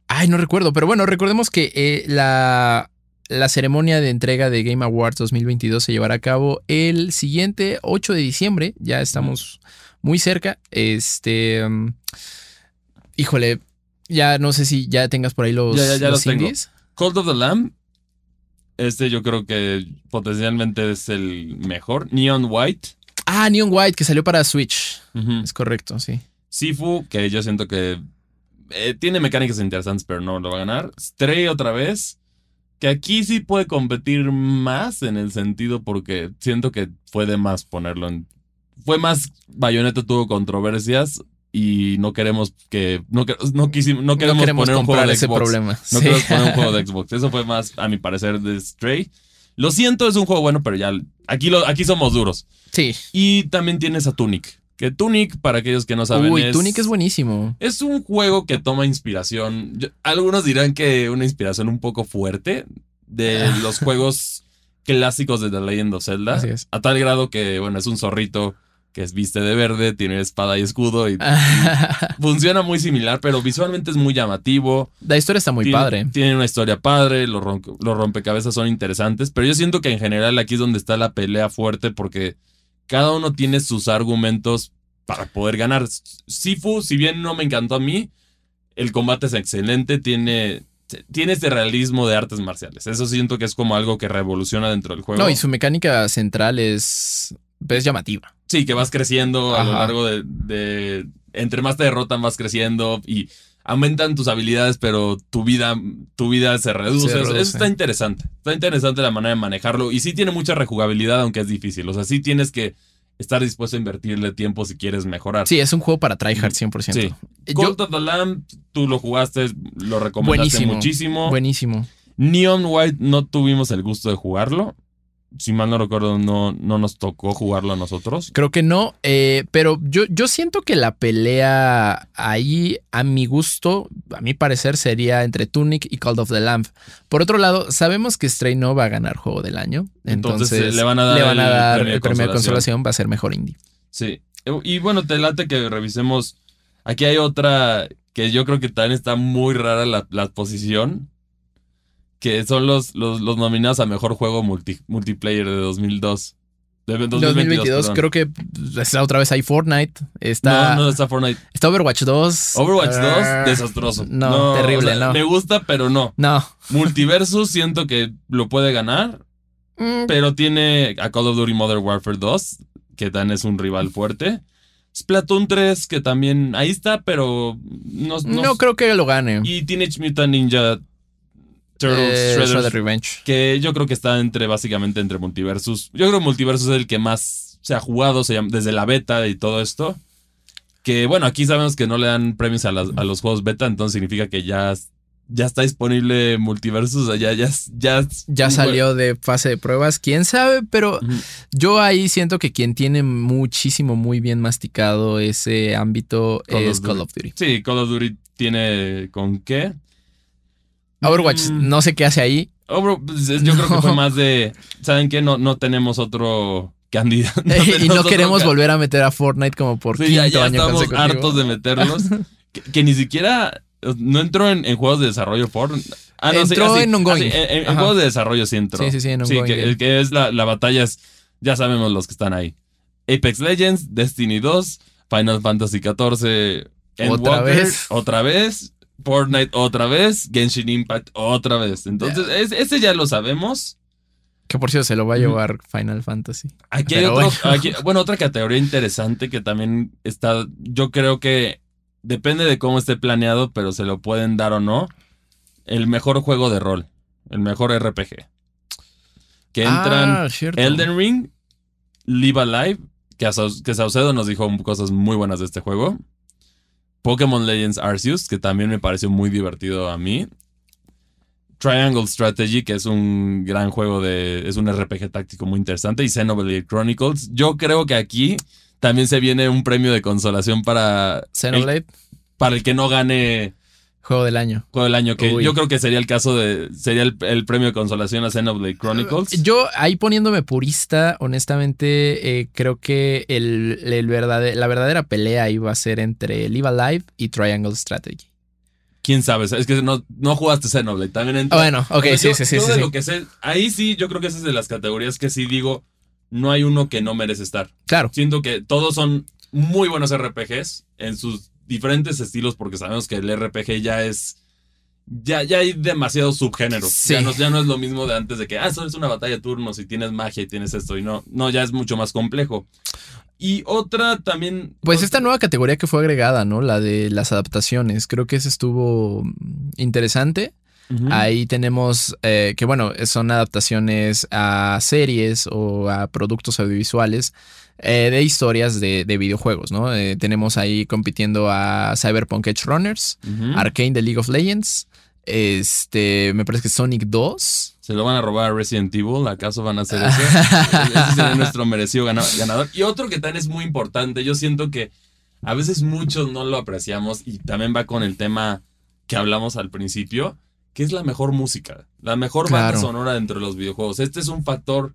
ay, no recuerdo, pero bueno, recordemos que eh, la, la ceremonia de entrega de Game Awards 2022 se llevará a cabo el siguiente 8 de diciembre. Ya estamos muy cerca. Este. um, híjole, ya no sé si ya tengas por ahí los, Ya, ya, ya los los tengo. indies. Cult of the Lamb, este yo creo que potencialmente es el mejor. Neon White. Ah, Neon White, que salió para Switch. Es correcto, sí. Sifu, que yo siento que eh, tiene mecánicas interesantes, pero no lo va a ganar. Stray otra vez, que aquí sí puede competir más en el sentido porque siento que fue de más ponerlo en... Fue más, Bayonetta tuvo controversias y no queremos que... No, no, quisimos, no queremos, no queremos poner un juego de ese Xbox. problema. No Sí. queremos poner un juego de Xbox. Eso fue más, a mi parecer, de Stray. Lo siento, es un juego bueno, pero ya aquí, lo, aquí somos duros. Sí. Y también tienes a Tunic. Que Tunic, para aquellos que no saben, Uy, es, Tunic es buenísimo. es un juego que toma inspiración. yo- algunos dirán que una inspiración un poco fuerte de los juegos clásicos de The Legend of Zelda. Así es. A tal grado que, bueno, es un zorrito que es viste de verde, tiene espada y escudo y funciona muy similar, pero visualmente es muy llamativo. La historia está muy tiene, padre. Tiene una historia padre, los, los rompecabezas son interesantes, pero yo siento que en general aquí es donde está la pelea fuerte porque cada uno tiene sus argumentos para poder ganar. Sifu, si bien no me encantó a mí, el combate es excelente, tiene, tiene este realismo de artes marciales. Eso siento que es como algo que revoluciona dentro del juego. No, y su mecánica central es, es llamativa. Sí, que vas creciendo a lo largo de, de- Entre más te derrotan, vas creciendo y aumentan tus habilidades, pero tu vida, tu vida se reduce. Se Eso- reduce. Eso está interesante. Está interesante la manera de manejarlo. Y sí tiene mucha rejugabilidad, aunque es difícil. O sea, sí tienes que estar dispuesto a invertirle tiempo si quieres mejorar. Sí, es un juego para tryhard 100%. Sí. Eh, Yo- Cult of the Lamb, tú lo jugaste, lo recomendaste Buenísimo. muchísimo. buenísimo. Neon White no tuvimos el gusto de jugarlo. Si mal no recuerdo, no, no nos tocó jugarlo a nosotros. Creo que no, eh, pero yo, yo siento que la pelea ahí, a mi gusto, a mi parecer, sería entre Tunic y Call of the Lamb. Por otro lado, sabemos que Stray no va a ganar juego del año. Entonces, Entonces, eh, le van a dar el dar premio de el premio de consolación. consolación, va a ser mejor indie. Sí. Y bueno, te late que revisemos. Aquí hay otra que yo creo que también está muy rara la, la posición. Que son los, los, los nominados a mejor juego multi- multiplayer de 2002. De 2022, 2022, perdón. creo que está otra vez ahí Fortnite. Está, No, no está Fortnite. está Overwatch 2. Overwatch 2, Ah, desastroso. No, terrible, o sea, no. Me gusta, pero no. No. Multiversus siento que lo puede ganar, Mm, pero tiene a Call of Duty Modern Warfare 2, que también es un rival fuerte. Splatoon 3, que también ahí está, pero no, no- no creo que lo gane. Y Teenage Mutant Ninja Turtles, Eh, Shredder's, Shredder Revenge. que yo creo que está entre básicamente entre Multiversus. Yo creo que Multiversus es el que más se ha jugado se llama- desde la beta y todo esto. Que bueno, aquí sabemos que no le dan premios a, las- a los juegos beta, entonces significa que ya, ya está disponible Multiversus, ya, ya, ya, Ya salió de fase de pruebas, quién sabe, pero yo ahí siento que quien tiene muchísimo, muy bien masticado ese ámbito Call of es Call of Duty. Sí, Call of Duty tiene con qué. Overwatch, Mm, no sé qué hace ahí. Overwatch, pues, es- yo creo que fue más de. ¿Saben qué? No, no tenemos otro candidato. y tenemos no queremos volver a meter a Fortnite como por Sí, quinto ya, ya año estamos consecutivo. hartos de meterlos. que, que ni siquiera. No entró en, en juegos de desarrollo Fortnite. Ah, no, sí, Entró ah, sí, en ongoing. ah, sí, en, juegos de desarrollo sí entró. Sí, sí, sí, en Sí, ongoing que, el que es la, la batalla es. Ya sabemos los que están ahí. Apex Legends, Destiny 2, Final Fantasy XIV, Otra vez. otra vez, Fortnite otra vez, Genshin Impact otra vez. Entonces, es- ese ya lo sabemos. Que por cierto se lo va a llevar Final Fantasy. Aquí hay otro, bueno. aquí- bueno, otra categoría interesante que también está, yo creo que depende de cómo esté planeado, pero se lo pueden dar o no. El mejor juego de rol, el mejor RPG. Que entran Ah, cierto. Elden Ring, Live Alive, que, a que Saucedo nos dijo cosas muy buenas de este juego. Pokémon Legends Arceus, que también me pareció muy divertido a mí. Triangle Strategy, que es un gran juego de. es un RPG táctico muy interesante. Y Xenoblade Chronicles. Yo creo que aquí también se viene un premio de consolación para. Xenoblade, El, para el que no gane juego del año. juego del año. Que Uy. yo creo que sería el caso de. sería el, el premio de consolación a Xenoblade Chronicles. Yo ahí poniéndome purista, honestamente, eh, creo que el, la verdadera pelea iba a ser entre Live Alive y Triangle Strategy. ¿Quién sabe? Es que no, no jugaste Xenoblade. También entra. bueno, ok, sí, sí, sí. yo sí, de sí. lo que sé, ahí sí, yo creo que esa es de las categorías que sí digo, no hay uno que no merece estar. Claro. Siento que todos son muy buenos RPGs en sus diferentes estilos, porque sabemos que el RPG ya es. Ya, ya hay demasiados subgéneros. Sí. Ya, no, ya no es lo mismo de antes de que, ah, eso es una batalla de turnos y tienes magia y tienes esto. Y no, no, ya es mucho más complejo. Y otra también. Pues esta nueva categoría que fue agregada, ¿no? La de las adaptaciones. Creo que esa estuvo mm, Ahí tenemos eh, que, bueno, son adaptaciones a series o a productos audiovisuales eh, de historias de, de videojuegos, ¿no? Eh, tenemos ahí compitiendo a Cyberpunk Edge Runners. Arcane de League of Legends, este, me parece que Sonic 2. ¿Se lo van a robar a Resident Evil? ¿Acaso van a hacer eso? Ese sería nuestro merecido gana- ganador. Y otro que también es muy importante, yo siento que a veces muchos no lo apreciamos y también va con el tema que hablamos al principio, que es la mejor música, la mejor banda sonora dentro de los videojuegos. Este es un factor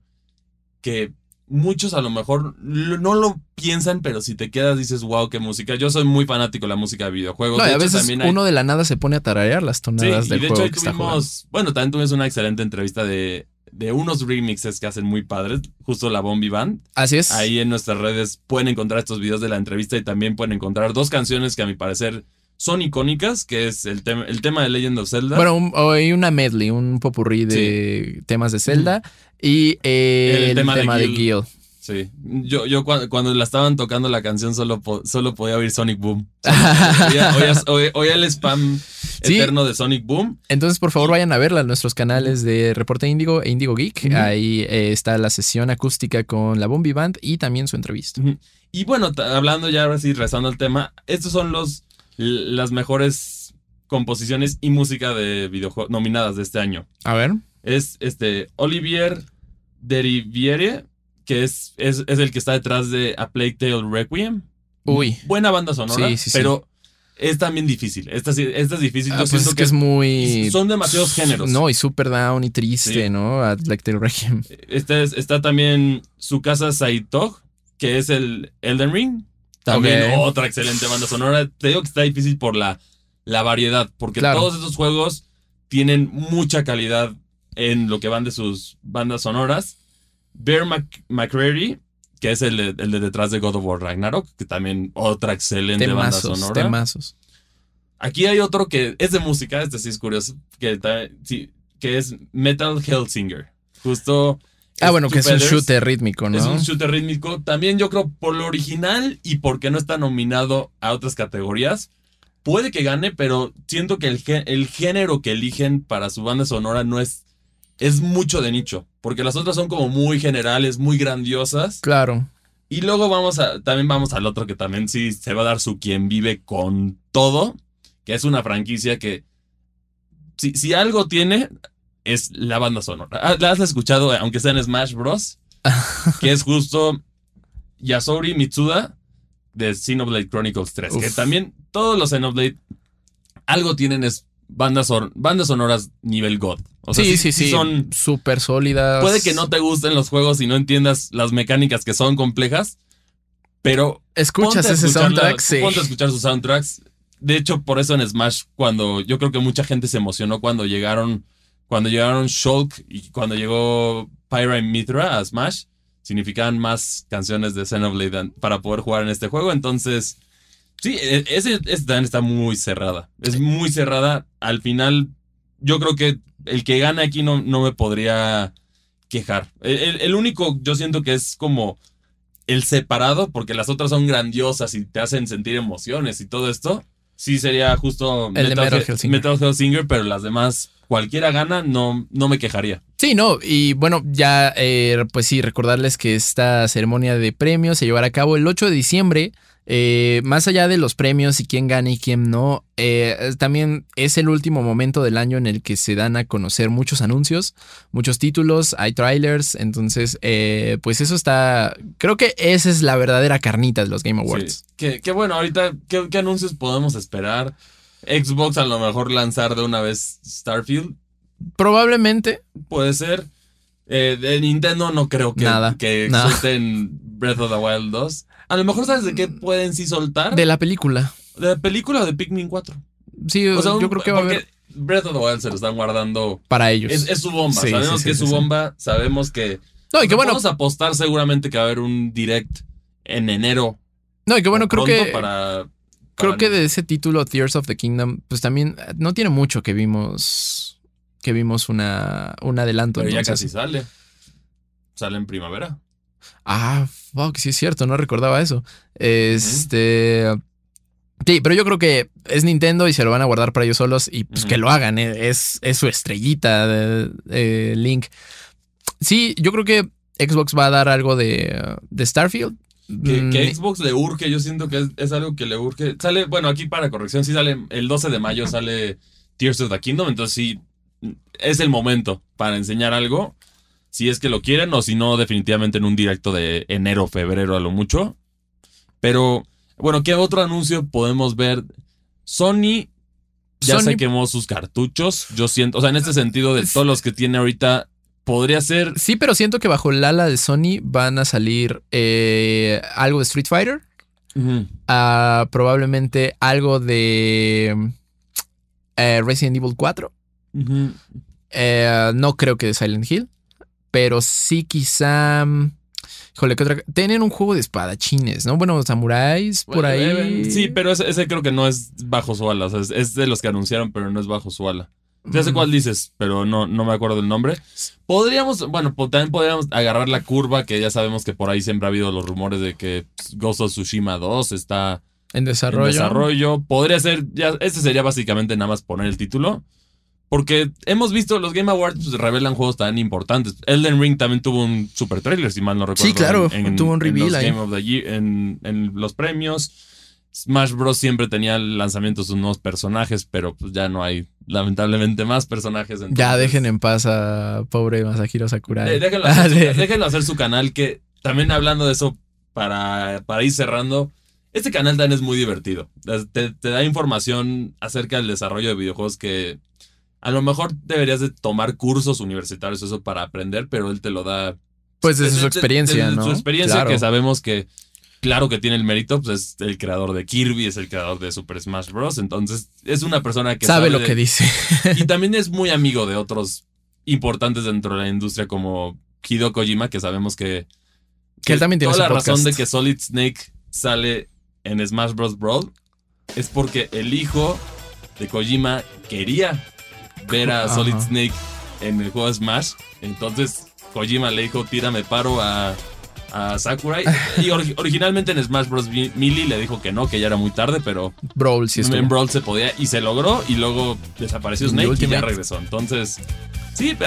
que muchos a lo mejor no lo piensan, pero si te quedas dices, wow, qué música. Yo soy muy fanático de la música de videojuegos. No, y De a hecho, veces también hay- uno de la nada se pone a tararear las Sí, tonadas y del de hecho juego que está tuvimos, bueno, también tuvimos una excelente entrevista de, de unos remixes que hacen muy padres, justo la Bombi Band. Así es. Ahí en nuestras redes pueden encontrar estos videos de la entrevista y también pueden encontrar dos canciones que a mi parecer son icónicas, que es el, tema el tema de Legend of Zelda. Bueno, un, o- y una medley, un popurrí de temas de Zelda y eh, el, tema, de, Gil. Sí, yo, yo cuando, cuando la estaban tocando la canción solo, po- solo podía oír Sonic Boom. Oía, el spam Sí. eterno de Sonic Boom. Entonces, por favor, vayan a verla en nuestros canales de Reporte Índigo e Índigo Geek. Ahí eh, está la sesión acústica con la Bombi Band y también su entrevista. Y bueno, hablando ya ahora sí, rezando el tema, estos son los las mejores composiciones y música de videojuegos nominadas de este año. A ver. Es este Olivier Deriviere, que es, es, es el que está detrás de A Plague Tale Requiem. Uy. Buena banda sonora, Sí, sí, sí. pero es también difícil. Esta, esta es difícil. Ah, Yo pues es que es muy. son demasiados géneros. No, y super down y triste, Sí. ¿no? A Black Tail Requiem. Este es- está también su casa Saitog, que es el Elden Ring. También otra excelente banda sonora. Te digo que está difícil por la, la variedad, porque Claro. todos estos juegos tienen mucha calidad en lo que van de sus bandas sonoras. Bear Mac- McCreary, que es el de, el de detrás de God of War Ragnarok, que también otra excelente banda sonora. temazos. Aquí hay otro que es de música, este sí es curioso, que, que es Metal Hellsinger. Justo. Ah, bueno, que es un shooter rítmico, ¿no? Es un shooter rítmico. También yo creo por lo original y porque no está nominado a otras categorías. puede que gane, pero siento que el, el género que eligen para su banda sonora no es. Es mucho de nicho. Porque las otras son como muy generales, muy grandiosas. Claro. Y luego vamos a. También vamos al otro que también sí se va a dar su quien vive con todo. Que es una franquicia que. Si, si algo tiene, es la banda sonora. Ah, ¿La has escuchado, aunque sea en Smash Bros? que es justo Yasori Mitsuda de Xenoblade Chronicles 3. Que también todos los Xenoblade algo tienen es bandas, son- bandas sonoras nivel God. O sea, sí, sí, sí. Son, súper sólidas. puede que no te gusten los juegos y no entiendas las mecánicas que son complejas, pero Escuchas ese soundtrack, sí. Ponte a escuchar sus soundtracks. De hecho, por eso en Smash, cuando yo creo que mucha gente se emocionó cuando llegaron, cuando llegaron Shulk y cuando llegó Pyra y Mithra a Smash, significaban más canciones de Xenoblade para poder jugar en este juego. Entonces, sí, e- ese, ese también está muy cerrada. Es muy cerrada. Al final, yo creo que el que gane aquí no, no me podría quejar. El, el- único, yo siento que es como el separado, porque las otras son grandiosas y te hacen sentir emociones y todo esto. Sí sería justo El de Metal Hellsinger. Metal Hellsinger, pero las demás, cualquiera gana, no, no me quejaría. Sí, no, y bueno, ya eh, pues sí, recordarles que esta ceremonia de premios se llevará a cabo el 8 de diciembre. Eh, más allá de los premios y quién gana y quién no, eh, también es el último momento del año en el que se dan a conocer muchos anuncios, muchos títulos, hay trailers, entonces eh, pues eso está, creo que esa es la verdadera carnita de los Game Awards. Sí. Que bueno, ahorita, ¿qué, qué anuncios podemos esperar? Xbox a lo mejor lanzar de una vez Starfield. Probablemente, Puede ser. Eh, de Nintendo no creo que, Nada, que suelten Breath of the Wild 2. A lo mejor sabes de qué pueden sí soltar. de la película. ¿De la película o de Pikmin 4. Sí, O sea, un- yo creo que va a haber Breath of the Wild se lo están guardando. para ellos. Es, es su bomba. Sí, sabemos sí, que es su bomba. Sabemos que. no, y que bueno, Vamos a apostar seguramente que va a haber un direct en enero. no, y que bueno, creo que Para, Creo que de ese título, Tears of the Kingdom, pues también eh, no tiene mucho que vimos. Que vimos una, un adelanto. Pero ya casi sale. Sale en primavera. Ah, fuck, sí es cierto, no recordaba eso. Este. Sí, pero yo creo que es Nintendo y se lo van a guardar para ellos solos y pues que lo hagan, eh, es, es su estrellita de, de Link. Sí, yo creo que Xbox va a dar algo de, de Starfield. Que, Mm, que Xbox le urge, yo siento que es, es algo que le urge. Sale, bueno, aquí para corrección, sí sale el 12 de mayo sale Tears of the Kingdom, entonces sí es el momento para enseñar algo. Si es que lo quieren o si no, definitivamente en un directo de enero, febrero a lo mucho. Pero, bueno, ¿qué otro anuncio podemos ver? Sony ya Sony- se quemó sus cartuchos. Yo siento, o sea, en este sentido de todos los que tiene ahorita, podría ser Sí, pero siento que bajo el ala de Sony van a salir eh, algo de Street Fighter, ah, probablemente algo de eh, Resident Evil 4. Ujú. Eh, no creo que de Silent Hill, pero sí quizá... Híjole, ¿qué otra? Tienen un juego de espadachines, ¿no? Bueno, samuráis por ahí. eh, Sí, pero ese, ese creo que no es bajo su ala. O sea, es, es de los que anunciaron, pero no es bajo su ala. Ya sé cuál dices, pero no, no me acuerdo del nombre. Podríamos, bueno, po- también podríamos agarrar la curva, que ya sabemos que por ahí siempre ha habido los rumores de que pues, Ghost of Tsushima 2 está En desarrollo. en desarrollo. Podría ser, ya, este sería básicamente nada más poner el título. Porque hemos visto, los Game Awards pues, revelan juegos tan importantes. Elden Ring también tuvo un super trailer, si mal no recuerdo. Sí, claro, en- tuvo un en reveal los ahí. Game of the Year, en, en los premios. Smash Bros. siempre tenía lanzamientos de nuevos personajes, pero pues ya no hay, lamentablemente, más personajes. Ya entonces- dejen en paz a pobre Masahiro Sakurai. eh, déjenlo, hacer su, Dale. déjenlo hacer su canal, que también hablando de eso, para, para ir cerrando, este canal también es muy divertido. Te, te da información acerca del desarrollo de videojuegos que a lo mejor deberías de tomar cursos universitarios, eso para aprender, pero él te lo da Pues desde desde- su experiencia, desde ¿no? su experiencia, Claro. que sabemos que, claro que tiene el mérito, pues es el creador de Kirby, es el creador de Super Smash Bros. Entonces, es una persona que Sabe lo de- que dice. y también es muy amigo de otros importantes dentro de la industria como Hideo Kojima, que sabemos que... Que él también tiene Toda la razón de que Solid Snake sale en Smash Bros. Brawl es porque el hijo de Kojima quería ver a. Solid Snake en el juego Smash. Entonces Kojima le dijo, tírame paro a, a Sakurai. y ori- originalmente en Smash Bros. Melee le dijo que no, que ya era muy tarde, pero Brawl sí en Brawl se podía y se logró y luego desapareció Snake y ya regresó. Entonces, sí,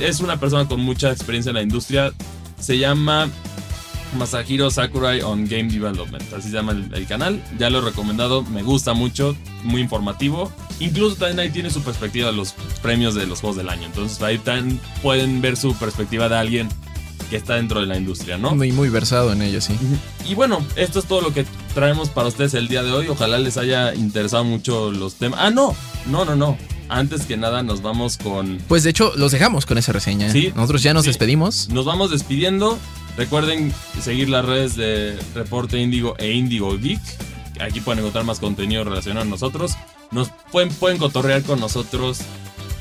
es una persona con mucha experiencia en la industria. Se llama Masahiro Sakurai on Game Development. Así se llama el, el canal. Ya lo he recomendado, me gusta mucho, muy informativo. Incluso también ahí tiene su perspectiva de los premios de los juegos del año. Entonces ahí también pueden ver su perspectiva de alguien que está dentro de la industria, ¿no? Muy, muy versado en ello, sí. Y bueno, esto es todo lo que traemos para ustedes el día de hoy. Ojalá les haya interesado mucho los temas. Ah, no, no, no, no. Antes que nada nos vamos con... Pues de hecho, los dejamos con esa reseña. Sí, Nosotros ya nos sí. despedimos. Nos vamos despidiendo. Recuerden seguir las redes de Reporte Índigo e Índigo Geek. Aquí pueden encontrar más contenido relacionado a nosotros. Nos pueden, pueden cotorrear con nosotros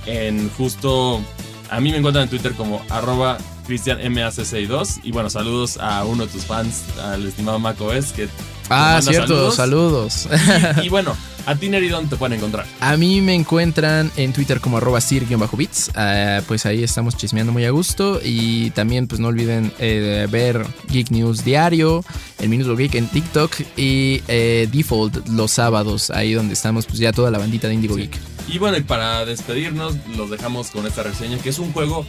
en justo... A mí me encuentran en Twitter como arroba cristianmac62. Y bueno, saludos a uno de tus fans, al estimado MacOS, que Ah, cierto, saludos. y, y bueno, a ti Neri, ¿dónde te pueden encontrar? A mí me encuentran en Twitter como arroba sir-bits. Ah, pues ahí estamos chismeando muy a gusto. Y también pues no olviden eh, ver Geek News Diario, el Minuto Geek en TikTok y eh, Default los sábados, ahí donde estamos pues ya toda la bandita de Indigo Geek. Y bueno, y para despedirnos, los dejamos con esta reseña, que es un juego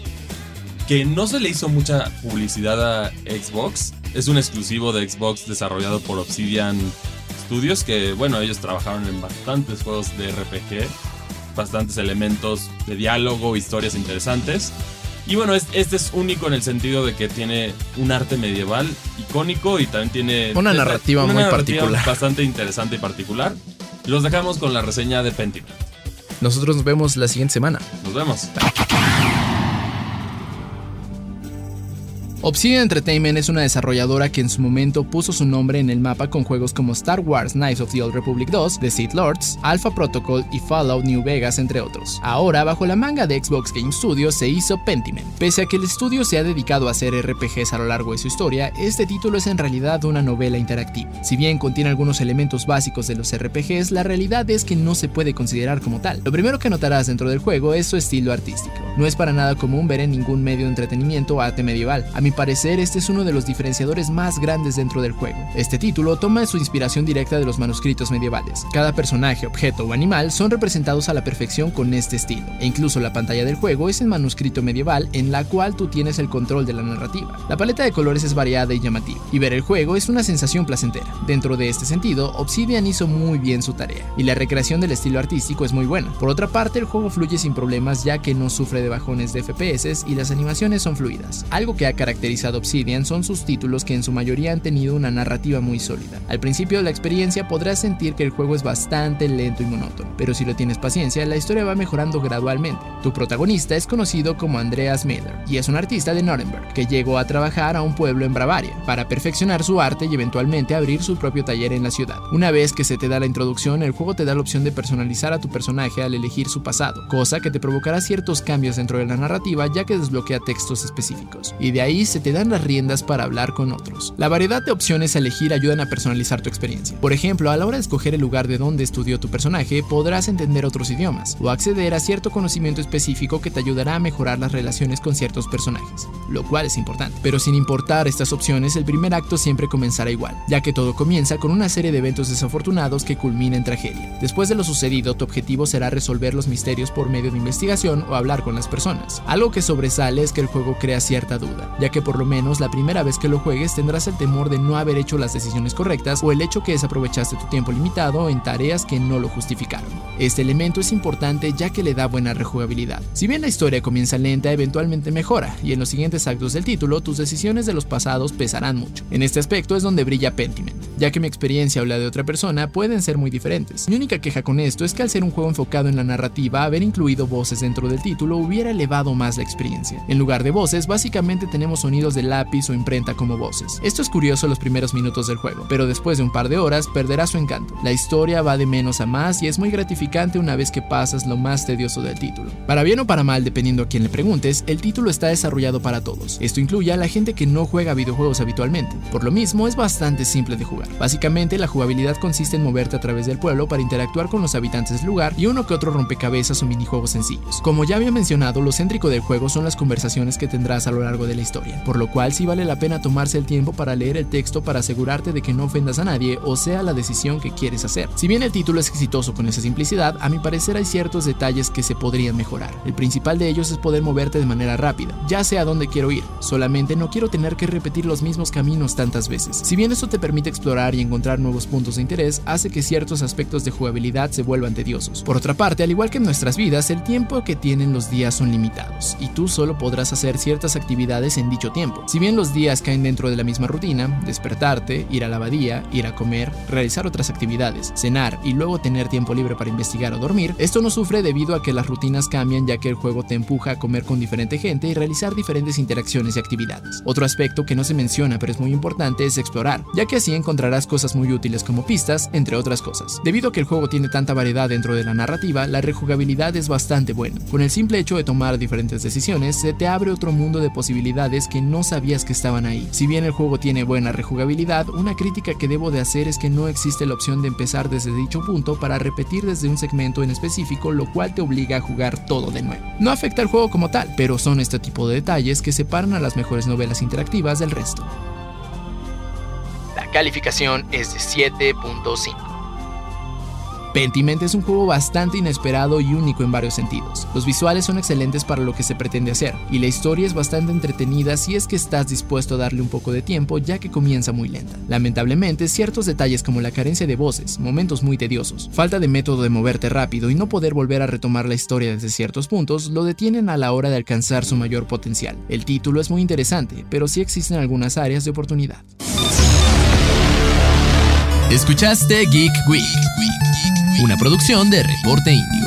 que no se le hizo mucha publicidad a Xbox. Es un exclusivo de Xbox desarrollado por Obsidian Studios, que bueno, ellos trabajaron en bastantes juegos de RPG, bastantes elementos de diálogo, historias interesantes. Y bueno, es- este es único en el sentido de que tiene un arte medieval icónico y también tiene Una narrativa muy particular. Bastante interesante y particular. Los dejamos con la reseña de Pentiment. Nosotros nos vemos la siguiente semana. Nos vemos. Obsidian Entertainment es una desarrolladora que en su momento puso su nombre en el mapa con juegos como Star Wars Knights of the Old Republic 2, The Sith Lords, Alpha Protocol y Fallout New Vegas, entre otros. Ahora, bajo la manga de Xbox Game Studios, se hizo Pentiment. Pese a que el estudio se ha dedicado a hacer RPGs a lo largo de su historia, este título es en realidad una novela interactiva. Si bien contiene algunos elementos básicos de los RPGs, la realidad es que no se puede considerar como tal. Lo primero que notarás dentro del juego es su estilo artístico. No es para nada común ver en ningún medio de entretenimiento arte medieval. A parecer, este es uno de los diferenciadores más grandes dentro del juego. Este título toma su inspiración directa de los manuscritos medievales. Cada personaje, objeto o animal son representados a la perfección con este estilo, e incluso la pantalla del juego es en manuscrito medieval en la cual tú tienes el control de la narrativa. La paleta de colores es variada y llamativa, y ver el juego es una sensación placentera. Dentro de este sentido, Obsidian hizo muy bien su tarea, y la recreación del estilo artístico es muy buena. Por otra parte, el juego fluye sin problemas ya que no sufre de bajones de FPS y las animaciones son fluidas. Algo que ha caracterizado Obsidian son sus títulos que en su mayoría han tenido una narrativa muy sólida. Al principio de la experiencia podrás sentir que el juego es bastante lento y monótono, pero si lo tienes paciencia, la historia va mejorando gradualmente. Tu protagonista es conocido como Andreas Miller y es un artista de Nuremberg que llegó a trabajar a un pueblo en Bavaria para perfeccionar su arte y eventualmente abrir su propio taller en la ciudad. Una vez que se te da la introducción, el juego te da la opción de personalizar a tu personaje al elegir su pasado, cosa que te provocará ciertos cambios dentro de la narrativa ya que desbloquea textos específicos. Y de ahí se te dan las riendas para hablar con otros. La variedad de opciones a elegir ayudan a personalizar tu experiencia. Por ejemplo, a la hora de escoger el lugar de donde estudió tu personaje, podrás entender otros idiomas o acceder a cierto conocimiento específico que te ayudará a mejorar las relaciones con ciertos personajes, lo cual es importante. Pero sin importar estas opciones, el primer acto siempre comenzará igual, ya que todo comienza con una serie de eventos desafortunados que culmina en tragedia. Después de lo sucedido, tu objetivo será resolver los misterios por medio de investigación o hablar con las personas. Algo que sobresale es que el juego crea cierta duda, ya que por lo menos la primera vez que lo juegues tendrás el temor de no haber hecho las decisiones correctas o el hecho que desaprovechaste tu tiempo limitado en tareas que no lo justificaron. Este elemento es importante ya que le da buena rejugabilidad. Si bien la historia comienza lenta, eventualmente mejora, y en los siguientes actos del título tus decisiones de los pasados pesarán mucho. En este aspecto es donde brilla Pentiment, ya que mi experiencia o la de otra persona pueden ser muy diferentes. Mi única queja con esto es que al ser un juego enfocado en la narrativa, haber incluido voces dentro del título hubiera elevado más la experiencia. En lugar de voces, básicamente tenemos sonidos de lápiz o imprenta como voces. Esto es curioso los primeros minutos del juego, pero después de un par de horas perderá su encanto. La historia va de menos a más y es muy gratificante una vez que pasas lo más tedioso del título. Para bien o para mal, dependiendo a quién le preguntes, el título está desarrollado para todos. Esto incluye a la gente que no juega videojuegos habitualmente. Por lo mismo, es bastante simple de jugar. Básicamente, la jugabilidad consiste en moverte a través del pueblo para interactuar con los habitantes del lugar y uno que otro rompecabezas o minijuegos sencillos. Como ya había mencionado, lo céntrico del juego son las conversaciones que tendrás a lo largo de la historia. Por lo cual sí vale la pena tomarse el tiempo para leer el texto para asegurarte de que no ofendas a nadie o sea la decisión que quieres hacer. Si bien el título es exitoso con esa simplicidad, a mi parecer hay ciertos detalles que se podrían mejorar. El principal de ellos es poder moverte de manera rápida, ya sé a dónde quiero ir, solamente no quiero tener que repetir los mismos caminos tantas veces. Si bien eso te permite explorar y encontrar nuevos puntos de interés, hace que ciertos aspectos de jugabilidad se vuelvan tediosos. Por otra parte, al igual que en nuestras vidas, el tiempo que tienen los días son limitados, y tú solo podrás hacer ciertas actividades en dicho tiempo. Si bien los días caen dentro de la misma rutina, despertarte, ir a la abadía, ir a comer, realizar otras actividades, cenar y luego tener tiempo libre para investigar o dormir, esto no sufre debido a que las rutinas cambian ya que el juego te empuja a comer con diferente gente y realizar diferentes interacciones y actividades. Otro aspecto que no se menciona pero es muy importante es explorar, ya que así encontrarás cosas muy útiles como pistas, entre otras cosas. Debido a que el juego tiene tanta variedad dentro de la narrativa, la rejugabilidad es bastante buena. Con el simple hecho de tomar diferentes decisiones, se te abre otro mundo de posibilidades que no sabías que estaban ahí. Si bien el juego tiene buena rejugabilidad, una crítica que debo de hacer es que no existe la opción de empezar desde dicho punto para repetir desde un segmento en específico, lo cual te obliga a jugar todo de nuevo. No afecta al juego como tal, pero son este tipo de detalles que separan a las mejores novelas interactivas del resto. La calificación es de 7.5. Pentiment es un juego bastante inesperado y único en varios sentidos. Los visuales son excelentes para lo que se pretende hacer, y la historia es bastante entretenida si es que estás dispuesto a darle un poco de tiempo ya que comienza muy lenta. Lamentablemente, ciertos detalles como la carencia de voces, momentos muy tediosos, falta de método de moverte rápido y no poder volver a retomar la historia desde ciertos puntos lo detienen a la hora de alcanzar su mayor potencial. El título es muy interesante, pero sí existen algunas áreas de oportunidad. Escuchaste Geek Week una producción de Reporte Índigo.